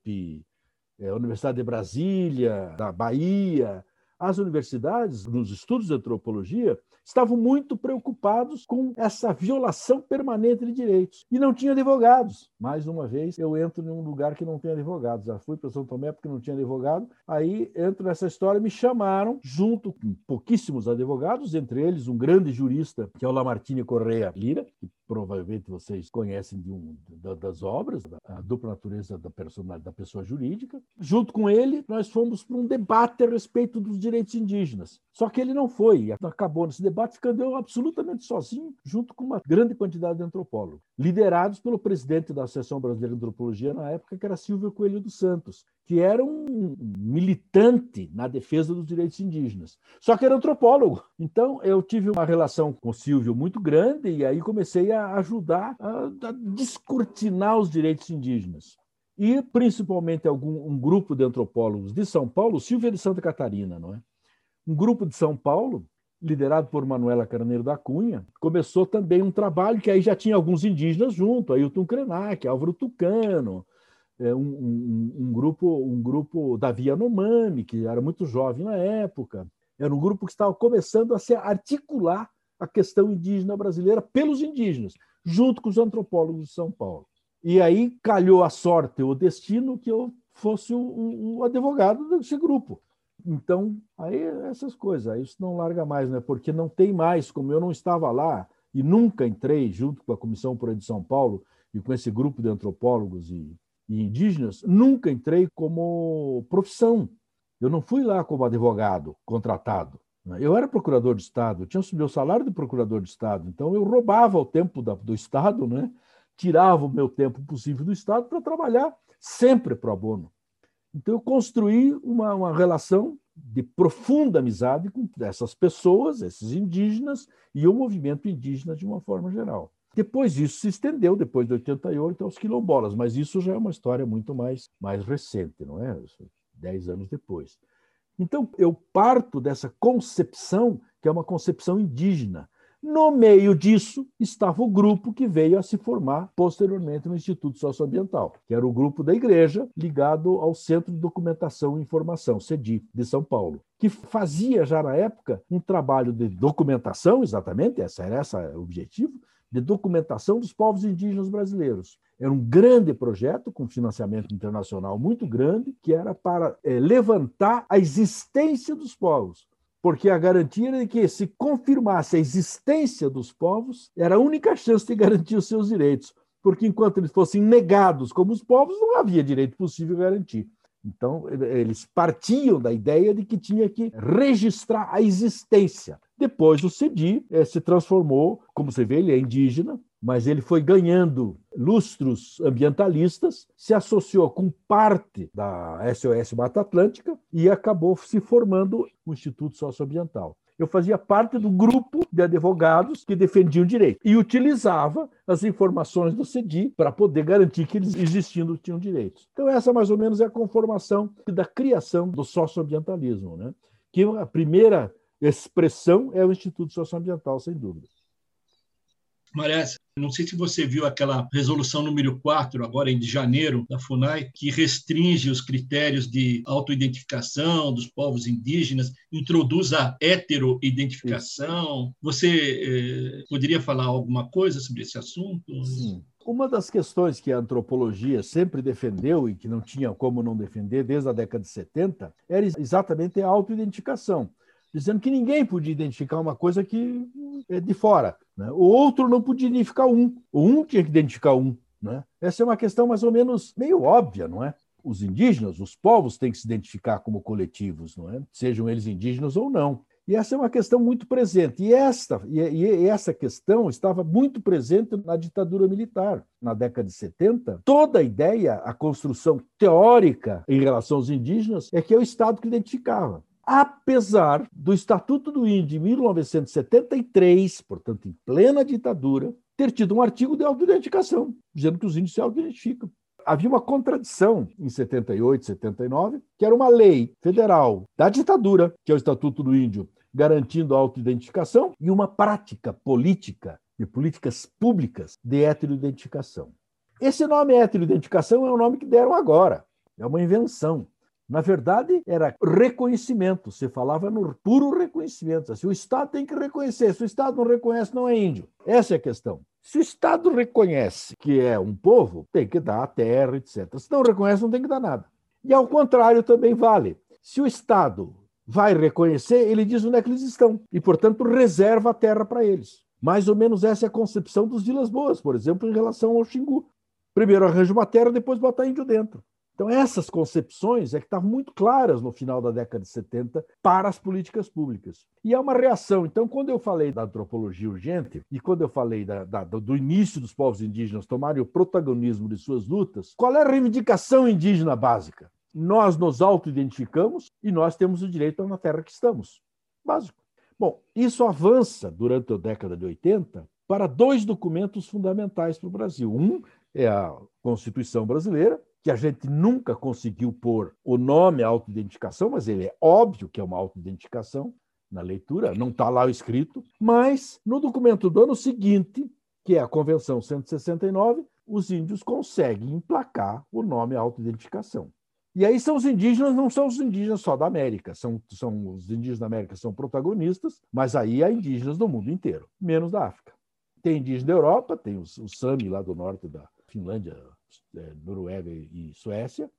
Speaker 5: é, a Universidade de Brasília, da Bahia, as universidades, nos estudos de antropologia, estavam muito preocupados com essa violação permanente de direitos. E não tinha advogados. Mais uma vez, eu entro em um lugar que não tem advogados. Já fui para São Tomé porque não tinha advogado. Aí entro nessa história, me chamaram, junto com pouquíssimos advogados, entre eles um grande jurista, que é o Lamartine Correia Lira, que provavelmente vocês conhecem de um, das obras, a dupla natureza da personalidade da pessoa jurídica. Junto com ele, nós fomos para um debate a respeito dos direitos indígenas. Só que ele não foi, acabou nesse debate ficando eu absolutamente sozinho, junto com uma grande quantidade de antropólogos, liderados pelo presidente da Associação Brasileira de Antropologia na época, que era Silvio Coelho dos Santos, que era um militante na defesa dos direitos indígenas. Só que era antropólogo. Então, eu tive uma relação com o Silvio muito grande e aí comecei a ajudar a, a descortinar os direitos indígenas. E, principalmente, algum, um grupo de antropólogos de São Paulo, Silvio é de Santa Catarina, não é? Um grupo de São Paulo, liderado por Manuela Carneiro da Cunha, começou também um trabalho que aí já tinha alguns indígenas junto, Ailton Krenak, Álvaro Tucano, um, um, um, grupo, um grupo Davi Yanomami, que era muito jovem na época. Era um grupo que estava começando a se articular a questão indígena brasileira pelos indígenas, junto com os antropólogos de São Paulo. E aí calhou a sorte, o destino, que eu fosse o, o advogado desse grupo. Então, aí essas coisas, isso não larga mais, né? Porque não tem mais, como eu não estava lá e nunca entrei junto com a Comissão Por de São Paulo e com esse grupo de antropólogos e e indígenas, nunca entrei como profissão. Eu não fui lá como advogado contratado. Né? Eu era procurador de Estado, eu tinha o meu salário de procurador de Estado, então eu roubava o tempo do Estado, né? tirava o meu tempo possível do Estado para trabalhar sempre pro bono. Então eu construí uma, uma relação de profunda amizade com essas pessoas, esses indígenas e o movimento indígena de uma forma geral. Depois isso se estendeu, depois de 88, aos quilombolas, mas isso já é uma história muito mais, mais recente, não é? Dez anos depois. Então, eu parto dessa concepção, que é uma concepção indígena. No meio disso estava o grupo que veio a se formar posteriormente no Instituto Socioambiental, que era o grupo da igreja ligado ao Centro de Documentação e Informação, CEDI, de São Paulo, que fazia já na época um trabalho de documentação, exatamente, essa era esse o objetivo, de documentação dos povos indígenas brasileiros. Era um grande projeto com financiamento internacional muito grande, que era para é, levantar a existência dos povos. Porque a garantia era de que, se confirmasse a existência dos povos, era a única chance de garantir os seus direitos. Porque enquanto eles fossem negados como os povos, não havia direito possível garantir. Então, eles partiam da ideia de que tinha que registrar a existência. Depois, o CEDI eh, se transformou, como você vê, ele é indígena, mas ele foi ganhando lustros ambientalistas, se associou com parte da SOS Mata Atlântica e acabou se formando o Instituto Socioambiental eu fazia parte do grupo de advogados que defendiam o direito e utilizava as informações do CEDI para poder garantir que eles existindo tinham direitos. Então essa mais ou menos é a conformação da criação do socioambientalismo, né? Que a primeira expressão é o Instituto Socioambiental, sem dúvida.
Speaker 1: Marés, não sei se você viu aquela resolução número 4, agora em janeiro, da FUNAI, que restringe os critérios de autoidentificação dos povos indígenas, introduz a heteroidentificação. Você eh, poderia falar alguma coisa sobre esse assunto?
Speaker 5: Sim. Uma das questões que a antropologia sempre defendeu e que não tinha como não defender desde a década de 70 era exatamente a autoidentificação, dizendo que ninguém podia identificar uma coisa que é de fora. Né? O outro não podia identificar um, o um tinha que identificar um. Né? Essa é uma questão mais ou menos meio óbvia, não é? Os indígenas, os povos têm que se identificar como coletivos, não é? Sejam eles indígenas ou não. E essa é uma questão muito presente. E, esta, e, e, essa questão estava muito presente na ditadura militar. Na década de 70, toda a ideia, a construção teórica em relação aos indígenas é que é o Estado que identificava. Apesar do Estatuto do Índio de 1973, portanto, em plena ditadura, ter tido um artigo de autoidentificação, dizendo que os índios se autoidentificam havia uma contradição em 78, 79, que era uma lei federal da ditadura, que é o Estatuto do Índio, garantindo a autoidentificação, e uma prática política, de políticas públicas de heteroidentificação. Esse nome heteroidentificação é o nome que deram agora, é uma invenção. Na verdade, era reconhecimento, se falava no puro reconhecimento. Se o Estado tem que reconhecer, se o Estado não reconhece, não é índio. Essa é a questão. Se o Estado reconhece que é um povo, tem que dar a terra, etc. Se não reconhece, não tem que dar nada. E ao contrário também vale. Se o Estado vai reconhecer, ele diz onde é que eles estão e, portanto, reserva a terra para eles. Mais ou menos essa é a concepção dos Vilas Boas, por exemplo, em relação ao Xingu. Primeiro arranja uma terra, depois bota índio dentro. Então, essas concepções é que estavam muito claras no final da década de 70 para as políticas públicas. E é uma reação. Então, quando eu falei da antropologia urgente e quando eu falei da, da, do início dos povos indígenas tomarem o protagonismo de suas lutas, qual é a reivindicação indígena básica? nós nos auto-identificamos e nós temos o direito na terra que estamos. Básico. Bom, isso avança durante a década de 80 para dois documentos fundamentais para o Brasil. Um é a Constituição Brasileira, que a gente nunca conseguiu pôr o nome autoidentificação, mas ele é óbvio que é uma autoidentificação na leitura, não está lá escrito, mas no documento do ano seguinte, que é a Convenção 169, os índios conseguem emplacar o nome autoidentificação. E aí são os indígenas, não são os indígenas só da América, são, são os indígenas da América são protagonistas, mas aí há indígenas do mundo inteiro, menos da África. Tem indígenas da Europa, tem os, os Sami lá do norte da Finlândia, Noruega e Suécia,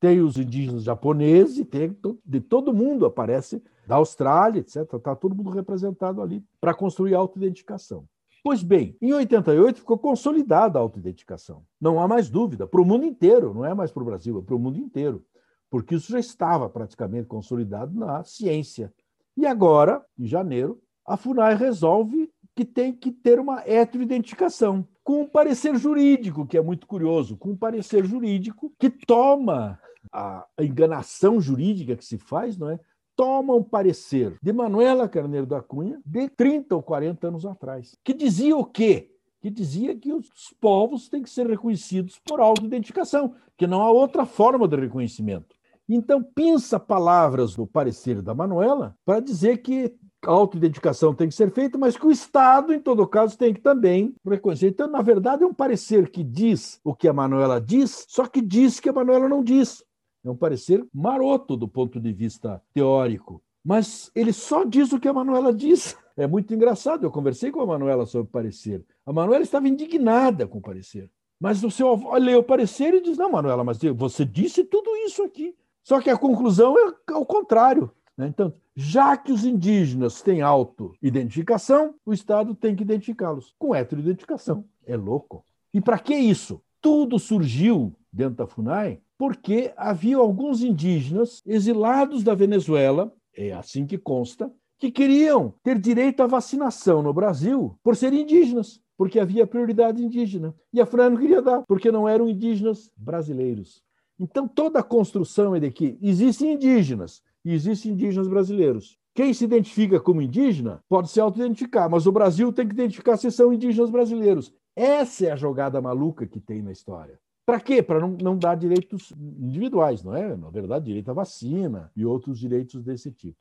Speaker 5: tem os indígenas japoneses, tem de todo mundo aparece, da Austrália, etc. Está todo mundo representado ali para construir autoidentificação. Pois bem, em 88 ficou consolidada a autoidentificação. Não há mais dúvida, para o mundo inteiro, não é mais para o Brasil, é para o mundo inteiro, porque isso já estava praticamente consolidado na ciência. E agora, em janeiro, a FUNAI resolve que tem que ter uma heteroidentificação, com um parecer jurídico, que é muito curioso, com um parecer jurídico que toma a enganação jurídica que se faz, não é? toma um parecer de Manuela Carneiro da Cunha de 30 ou 40 anos atrás, que dizia o quê? Que dizia que os povos têm que ser reconhecidos por autoidentificação, que não há outra forma de reconhecimento. Então, pinça palavras do parecer da Manuela para dizer que a autoidentificação tem que ser feita, mas que o Estado, em todo caso, tem que também reconhecer. Então, na verdade, é um parecer que diz o que a Manuela diz, só que diz que a Manuela não diz. É um parecer maroto do ponto de vista teórico. Mas ele só diz o que a Manuela diz. É muito engraçado. Eu conversei com a Manuela sobre o parecer. A Manuela estava indignada com o parecer. Mas o seu avô lê o parecer e diz: Não, Manuela, mas você disse tudo isso aqui. Só que a conclusão é o contrário. Né? Então, já que os indígenas têm auto-identificação, o Estado tem que identificá-los com heteroidentificação. É louco. E para que isso? Tudo surgiu dentro da FUNAI porque havia alguns indígenas exilados da Venezuela, é assim que consta, que queriam ter direito à vacinação no Brasil por serem indígenas, porque havia prioridade indígena. E a FUNAI não queria dar, porque não eram indígenas brasileiros. Então, toda a construção é de que existem indígenas e existem indígenas brasileiros. Quem se identifica como indígena pode se auto-identificar, mas o Brasil tem que identificar se são indígenas brasileiros. Essa é a jogada maluca que tem na história. Para quê? Para não, não dar direitos individuais, não é? Na verdade, direito à vacina e outros direitos desse tipo.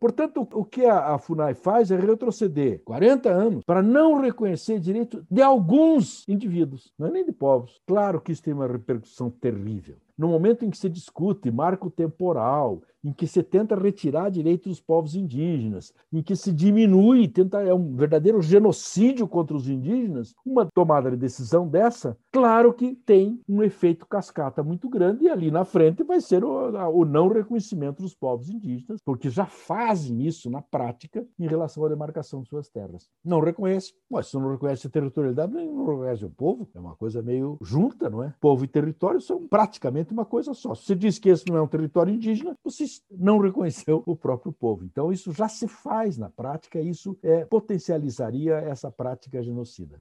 Speaker 5: Portanto, o que a, FUNAI faz é retroceder 40 anos para não reconhecer direito de alguns indivíduos, não é nem de povos. Claro que isso tem uma repercussão terrível. No momento em que se discute marco temporal, em que se tenta retirar direitos dos povos indígenas, em que se diminui, tenta é um verdadeiro genocídio contra os indígenas, uma tomada de decisão dessa, claro que tem um efeito cascata muito grande e ali na frente vai ser o, o não reconhecimento dos povos indígenas, porque já fazem isso na prática em relação à demarcação de suas terras. Não reconhece, mas se não reconhece a territorialidade, não reconhece o povo, é uma coisa meio junta, não é? Povo e território são praticamente uma coisa só. Se você diz que esse não é um território indígena, você não reconheceu o próprio povo. Então, isso já se faz na prática, isso é, potencializaria essa prática genocida.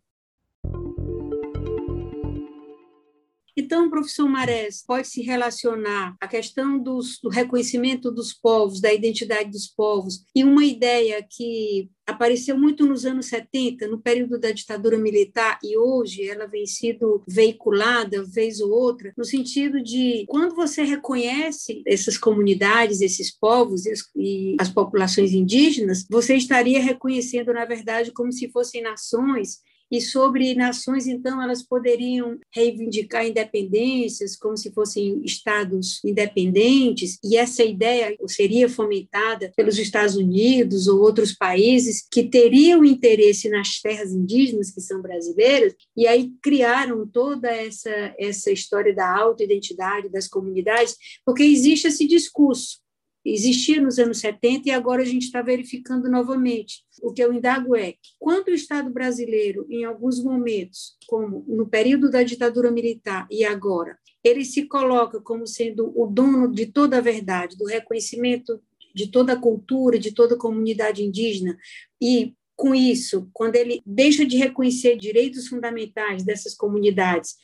Speaker 6: Então, professor Marés, pode se relacionar a questão dos, do reconhecimento dos povos, da identidade dos povos, e uma ideia que apareceu muito nos anos 70, no período da ditadura militar, e hoje ela vem sido veiculada, vez ou outra, no sentido de quando você reconhece essas comunidades, esses povos e as populações indígenas, você estaria reconhecendo, na verdade, como se fossem nações e sobre nações, então, elas poderiam reivindicar independências como se fossem estados independentes, e essa ideia seria fomentada pelos Estados Unidos ou outros países que teriam interesse nas terras indígenas, que são brasileiras, e aí criaram toda essa, essa história da autoidentidade das comunidades, porque existe esse discurso existia nos anos 70 e agora a gente está verificando novamente. O que eu indago é quanto o Estado brasileiro, em alguns momentos, como no período da ditadura militar e agora, ele se coloca como sendo o dono de toda a verdade, do reconhecimento de toda a cultura, de toda a comunidade indígena, e com isso, quando ele deixa de reconhecer direitos fundamentais dessas comunidades,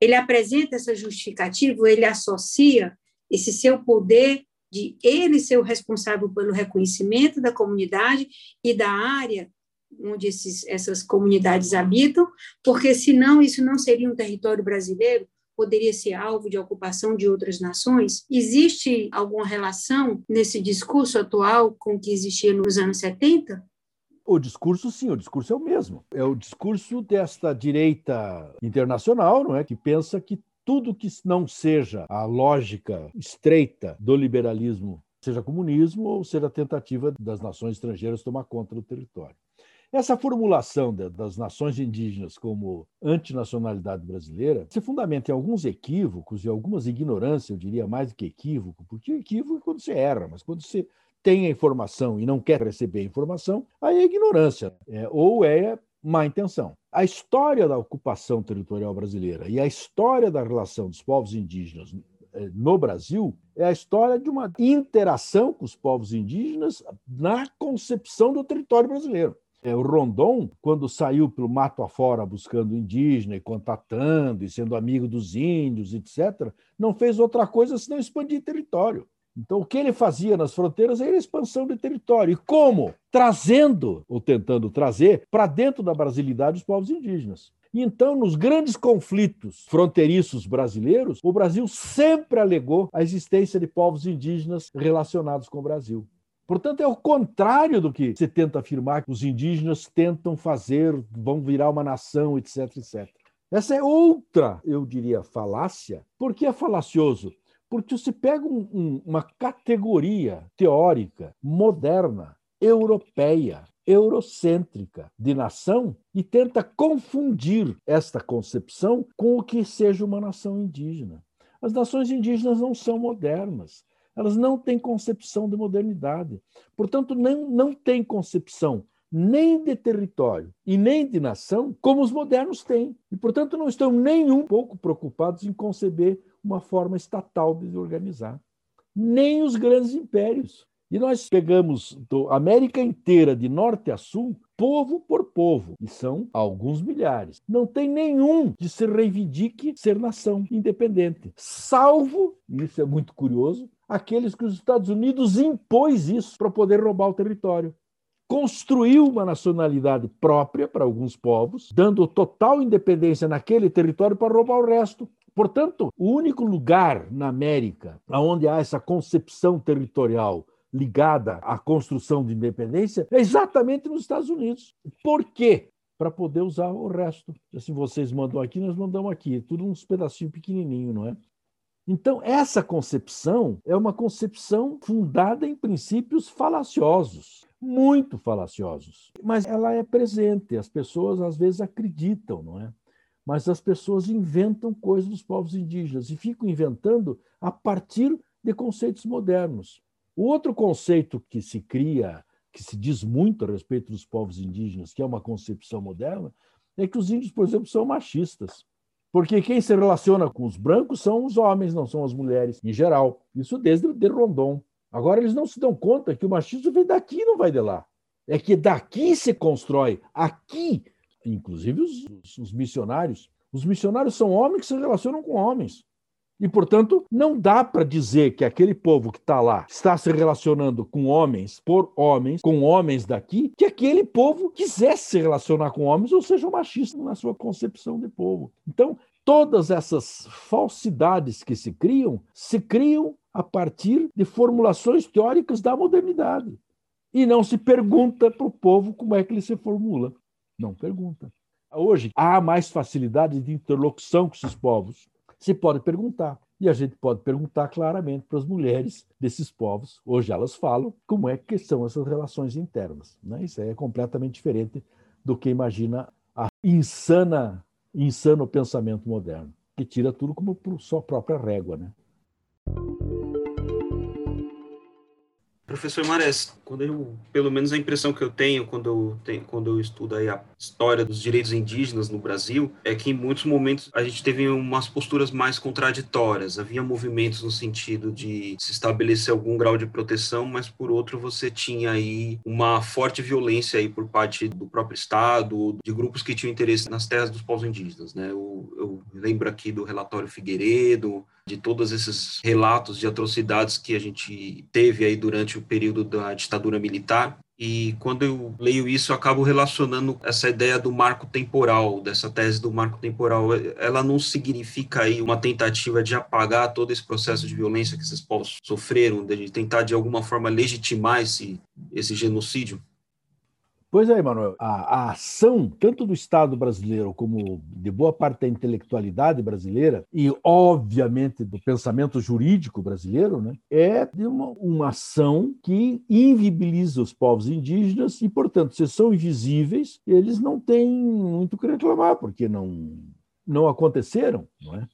Speaker 6: ele apresenta essa justificativa, ele associa esse seu poder de ele ser o responsável pelo reconhecimento da comunidade e da área onde esses, essas comunidades habitam, porque senão isso não seria um território brasileiro, poderia ser alvo de ocupação de outras nações? Existe alguma relação nesse discurso atual com o que existia nos anos 70?
Speaker 5: O discurso, sim, o discurso é o mesmo. É o discurso desta direita internacional, não é, que pensa que tudo que não seja a lógica estreita do liberalismo, seja comunismo ou seja a tentativa das nações estrangeiras tomar conta do território. Essa formulação das nações indígenas como antinacionalidade brasileira se fundamenta em alguns equívocos e algumas ignorâncias, eu diria mais do que equívoco, porque equívoco é quando você erra, mas quando você tem a informação e não quer receber a informação, aí é ignorância, é, ou é má intenção. A história da ocupação territorial brasileira e a história da relação dos povos indígenas eh, no Brasil é a história de uma interação com os povos indígenas na concepção do território brasileiro. É, o Rondon, quando saiu pelo mato afora buscando indígena e contatando e sendo amigo dos índios, etc., não fez outra coisa senão expandir território. Então, o que ele fazia nas fronteiras era expansão de território. E como? Trazendo, ou tentando trazer, para dentro da brasilidade os povos indígenas. Então, nos grandes conflitos fronteiriços brasileiros, o Brasil sempre alegou a existência de povos indígenas relacionados com o Brasil. Portanto, é o contrário do que se tenta afirmar que os indígenas tentam fazer, vão virar uma nação, etc, etc. Essa é outra, eu diria, falácia. Por que é falacioso? Porque você pega um, um, uma categoria teórica moderna, europeia, eurocêntrica de nação e tenta confundir esta concepção com o que seja uma nação indígena. As nações indígenas não são modernas, elas não têm concepção de modernidade. Portanto, não, não têm concepção nem de território e nem de nação como os modernos têm. E, portanto, não estão nem um pouco preocupados em conceber uma forma estatal de organizar. Nem os grandes impérios. E nós pegamos a América inteira, de norte a sul, povo por povo, e são alguns milhares. Não tem nenhum que se reivindique ser nação independente, salvo, e isso é muito curioso, aqueles que os Estados Unidos impôs isso para poder roubar o território. Construiu uma nacionalidade própria para alguns povos, dando total independência naquele território para roubar o resto. Portanto, o único lugar na América onde há essa concepção territorial ligada à construção de independência é exatamente nos Estados Unidos. Por quê? Para poder usar o resto. Se vocês mandam aqui, nós mandamos aqui. Tudo uns pedacinhos pequenininhos, não é? Então, essa concepção é uma concepção fundada em princípios falaciosos, muito falaciosos. Mas ela é presente, as pessoas às vezes acreditam, não é? Mas as pessoas inventam coisas dos povos indígenas e ficam inventando a partir de conceitos modernos. O outro conceito que se cria, que se diz muito a respeito dos povos indígenas, que é uma concepção moderna, é que os índios, por exemplo, são machistas. Porque quem se relaciona com os brancos são os homens, não são as mulheres, em geral. Isso desde de Rondon. Agora, eles não se dão conta que o machismo vem daqui não vai de lá. É que daqui se constrói, aqui, inclusive os, os missionários. Os missionários são homens que se relacionam com homens. E, portanto, não dá para dizer que aquele povo que está lá está se relacionando com homens, por homens, com homens daqui, que aquele povo quisesse se relacionar com homens, ou seja, machista na sua concepção de povo. Então, todas essas falsidades que se criam, se criam a partir de formulações teóricas da modernidade. E não se pergunta para o povo como é que ele se formula. Não pergunta. Hoje há mais facilidade de interlocução com esses povos se pode perguntar. E a gente pode perguntar claramente para as mulheres desses povos, hoje elas falam, como é que são essas relações internas. Né? Isso é completamente diferente do que imagina a insana, insano pensamento moderno, que tira tudo como por sua própria régua. Né?
Speaker 7: Professor Mares, quando eu, pelo menos a impressão que eu tenho quando eu, tenho, quando eu estudo a história dos direitos indígenas no Brasil, é que em muitos momentos a gente teve umas posturas mais contraditórias. Havia movimentos no sentido de se estabelecer algum grau de proteção, mas por outro você tinha aí uma forte violência aí por parte do próprio Estado, de grupos que tinham interesse nas terras dos povos indígenas. Né? Eu, eu lembro aqui do relatório Figueiredo, de todos esses relatos de atrocidades que a gente teve aí durante o período da ditadura militar. E quando eu leio isso, eu acabo relacionando essa ideia do marco temporal, dessa tese do marco temporal. Ela não significa aí uma tentativa de apagar todo esse processo de violência que esses povos sofreram, de tentar de alguma forma legitimar esse, esse genocídio?
Speaker 5: Pois é, Emanuel. A, a, ação, tanto do Estado brasileiro como de boa parte da intelectualidade brasileira, e obviamente do pensamento jurídico brasileiro, né, é uma, uma ação que invibiliza os povos indígenas e, portanto, se são invisíveis, eles não têm muito o que reclamar, porque não, não aconteceram, não é?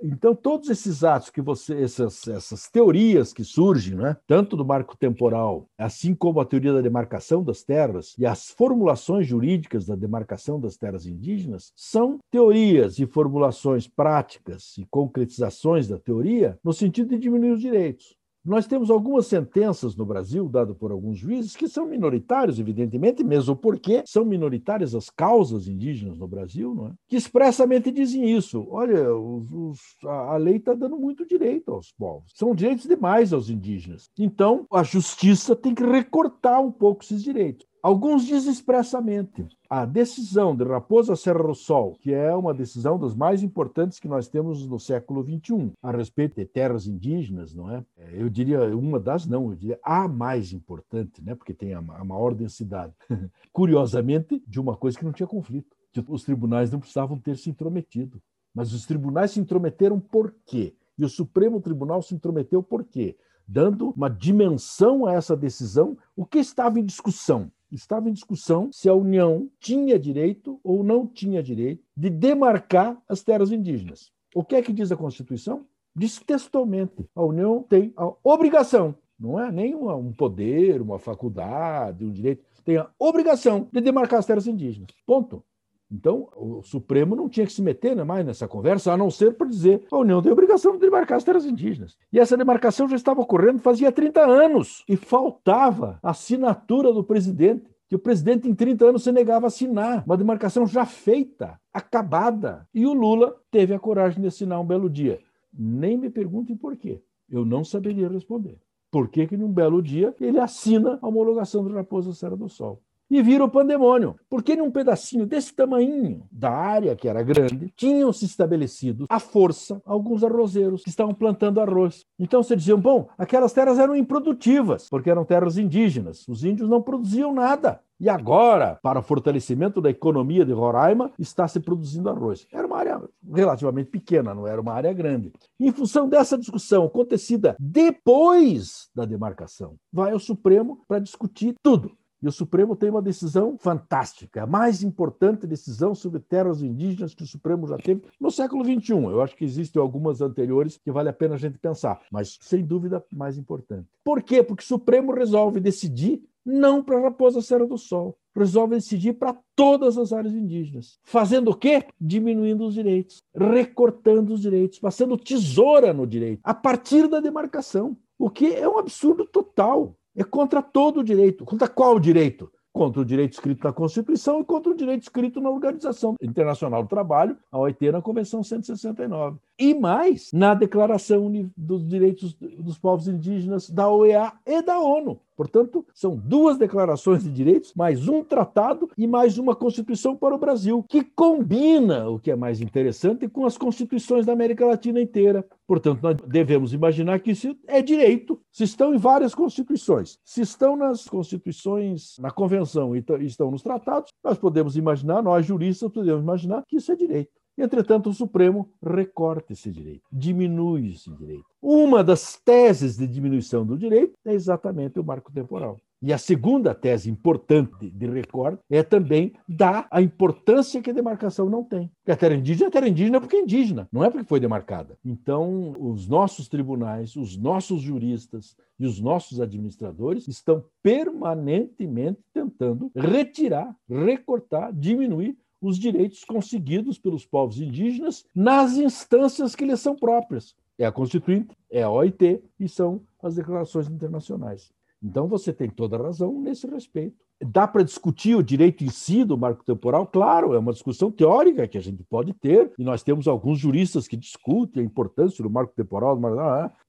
Speaker 5: Então, todos esses atos que você, essas, essas teorias que surgem, né, tanto do marco temporal, assim como a teoria da demarcação das terras e as formulações jurídicas da demarcação das terras indígenas, são teorias e formulações práticas e concretizações da teoria no sentido de diminuir os direitos. Nós temos algumas sentenças no Brasil, dadas por alguns juízes, que são minoritários, evidentemente, mesmo porque são minoritárias as causas indígenas no Brasil, não é? que expressamente dizem isso. Olha, os, os, a, a lei está dando muito direito aos povos. São direitos demais aos indígenas. Então, a justiça tem que recortar um pouco esses direitos. Alguns dizem expressamente a decisão de Raposa Serra do Sol, que é uma decisão das mais importantes que nós temos no século XXI, a respeito de terras indígenas, não é? é eu diria uma das, não, eu diria a mais importante, né? porque tem a, maior densidade. Curiosamente, de uma coisa que não tinha conflito, que os tribunais não precisavam ter se intrometido. Mas os tribunais se intrometeram por quê? E o Supremo Tribunal se intrometeu por quê? Dando uma dimensão a essa decisão, o que estava em discussão? Estava em discussão se a União tinha direito ou não tinha direito de demarcar as terras indígenas. O que é que diz a Constituição? Diz textualmente: a União tem a obrigação, não é nem um poder, uma faculdade, um direito, tem a obrigação de demarcar as terras indígenas. Ponto. Então, o Supremo não tinha que se meter né, mais nessa conversa, a não ser para dizer a União tem obrigação de demarcar as terras indígenas. E essa demarcação já estava ocorrendo fazia 30 anos. E faltava a assinatura do presidente, que o presidente em 30 anos se negava a assinar uma demarcação já feita, acabada. E o Lula teve a coragem de assinar um belo dia. Nem me perguntem por quê. Eu não saberia responder. Por que, que num belo dia ele assina a homologação do Raposa Serra do Sol? E vira o pandemônio. Porque num pedacinho desse tamanho da área, que era grande, tinham se estabelecido à força alguns arrozeiros que estavam plantando arroz. Então você dizia, bom, aquelas terras eram improdutivas, porque eram terras indígenas. Os índios não produziam nada. E agora, para o fortalecimento da economia de Roraima, está se produzindo arroz. Era uma área relativamente pequena, não era uma área grande. Em função dessa discussão acontecida depois da demarcação, vai ao Supremo para discutir tudo. E o Supremo tem uma decisão fantástica, a mais importante decisão sobre terras indígenas que o Supremo já teve no século XXI. Eu acho que existem algumas anteriores que vale a pena a gente pensar, mas sem dúvida mais importante. Por quê? Porque o Supremo resolve decidir não para a Raposa Serra do Sol, resolve decidir para todas as áreas indígenas. Fazendo o quê? Diminuindo os direitos, recortando os direitos, passando tesoura no direito, a partir da demarcação. O que é um absurdo total. É contra todo o direito. Contra qual direito? Contra o direito escrito na Constituição e contra o direito escrito na Organização Internacional do Trabalho, a OIT, na Convenção 169. E mais, na Declaração dos Direitos dos Povos Indígenas da OEA e da ONU. Portanto, são duas declarações de direitos, mais um tratado e mais uma Constituição para o Brasil, que combina, o que é mais interessante, com as constituições da América Latina inteira. Portanto, nós devemos imaginar que isso é direito. Se estão em várias constituições, se estão nas constituições, na convenção e estão nos tratados, nós podemos imaginar, nós juristas podemos imaginar que isso é direito. Entretanto, o Supremo recorta esse direito, diminui esse direito. Uma das teses de diminuição do direito é exatamente o marco temporal. E a segunda tese importante de recorte é também dar a importância que a demarcação não tem. Porque a terra indígena é terra indígena porque é indígena, não é porque foi demarcada. Então, os nossos tribunais, os nossos juristas e os nossos administradores estão permanentemente tentando retirar, recortar, diminuir os direitos conseguidos pelos povos indígenas nas instâncias que lhes são próprias. É a Constituinte, é a OIT e são as declarações internacionais. Então você tem toda a razão nesse respeito. Dá para discutir o direito em si do marco temporal? Claro, é uma discussão teórica que a gente pode ter, e nós temos alguns juristas que discutem a importância do marco temporal,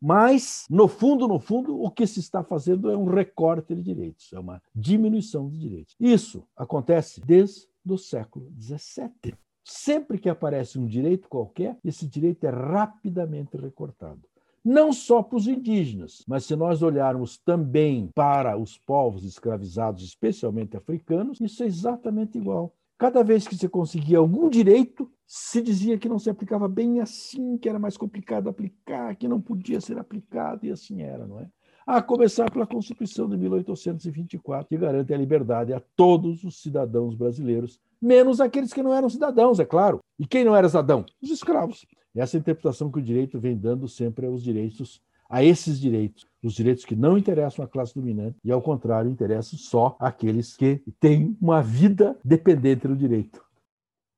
Speaker 5: mas, no fundo, no fundo, o que se está fazendo é um recorte de direitos, é uma diminuição de direitos. Isso acontece desde do século XVII. Sempre que aparece um direito qualquer, esse direito é rapidamente recortado. Não só para os indígenas, mas se nós olharmos também para os povos escravizados, especialmente africanos, isso é exatamente igual. Cada vez que se conseguia algum direito, se dizia que não se aplicava bem assim, que era mais complicado aplicar, que não podia ser aplicado, e assim era, não é? A começar pela Constituição de 1824, que garante a liberdade a todos os cidadãos brasileiros, menos aqueles que não eram cidadãos, é claro. E quem não era cidadão? Os escravos. Essa é interpretação que o direito vem dando sempre aos direitos, a esses direitos, os direitos que não interessam à classe dominante e, ao contrário, interessam só àqueles que têm uma vida dependente do direito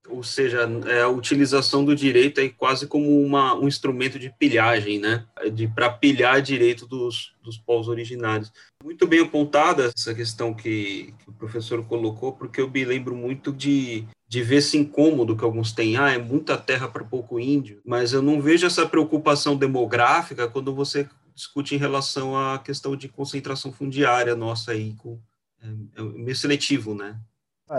Speaker 7: ou seja, é a utilização do direito é quase como uma, um instrumento de pilhagem, né? Para pilhar direito dos, dos povos originários. Muito bem apontada essa questão que, que, o professor colocou, porque eu me lembro muito de, de ver esse incômodo que alguns têm. Ah, é muita terra para pouco índio, mas eu não vejo essa preocupação demográfica quando você discute em relação à questão de concentração fundiária nossa aí, com, é, é meio seletivo, né?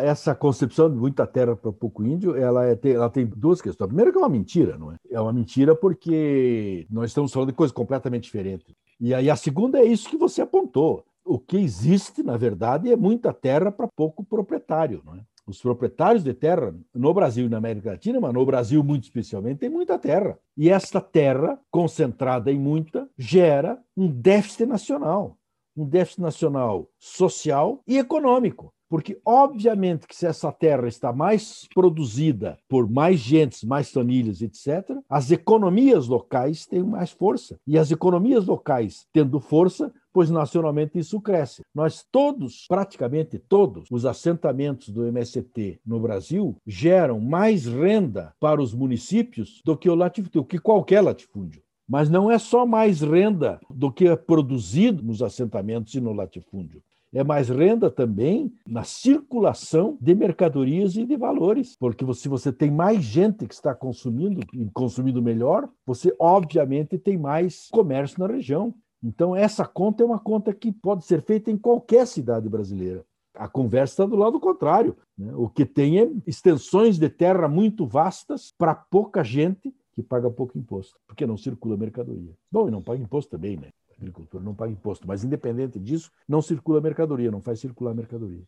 Speaker 5: Essa concepção de muita terra para pouco índio, ela, é, ela tem duas questões. A primeira que é uma mentira, não é? É uma mentira porque nós estamos falando de coisas completamente diferentes. E aí a segunda é isso que você apontou. O que existe, na verdade, é muita terra para pouco proprietário, não é? Os proprietários de terra no Brasil e na América Latina, mas no Brasil muito especialmente, tem muita terra. E esta terra, concentrada em muita, gera um déficit nacional. Um déficit nacional social e econômico. Porque, obviamente, que se essa terra está mais produzida por mais gentes, mais famílias, etc., as economias locais têm mais força. E as economias locais tendo força, pois nacionalmente isso cresce. Nós todos, praticamente todos, os assentamentos do MST no Brasil geram mais renda para os municípios do que o latifúndio, que qualquer latifúndio. Mas não é só mais renda do que é produzido nos assentamentos e no latifúndio é mais renda também na circulação de mercadorias e de valores, porque se você tem mais gente que está consumindo e consumindo melhor, você obviamente tem mais comércio na região. Então essa conta é uma conta que pode ser feita em qualquer cidade brasileira. A conversa está do lado contrário. Né? O que tem é extensões de terra muito vastas para pouca gente que paga pouco imposto, porque não circula mercadoria. Bom, e não paga imposto também, né? Agricultura não paga imposto, mas independente disso, não circula mercadoria, não faz circular mercadoria.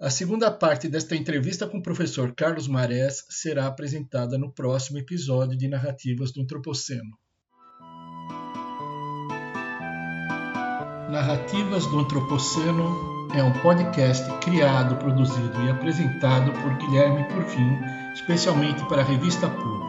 Speaker 1: A segunda parte desta entrevista com o professor Carlos Marés será apresentada no próximo episódio de Narrativas do Antropoceno. Narrativas do Antropoceno é um podcast criado, produzido e apresentado por Guilherme Porfim, especialmente para a revista Pub.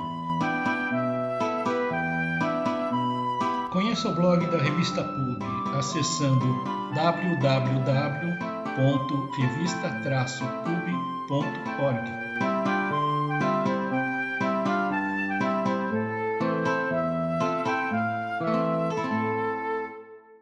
Speaker 1: Conheça o blog da revista Pub acessando www www.revista-pub.org.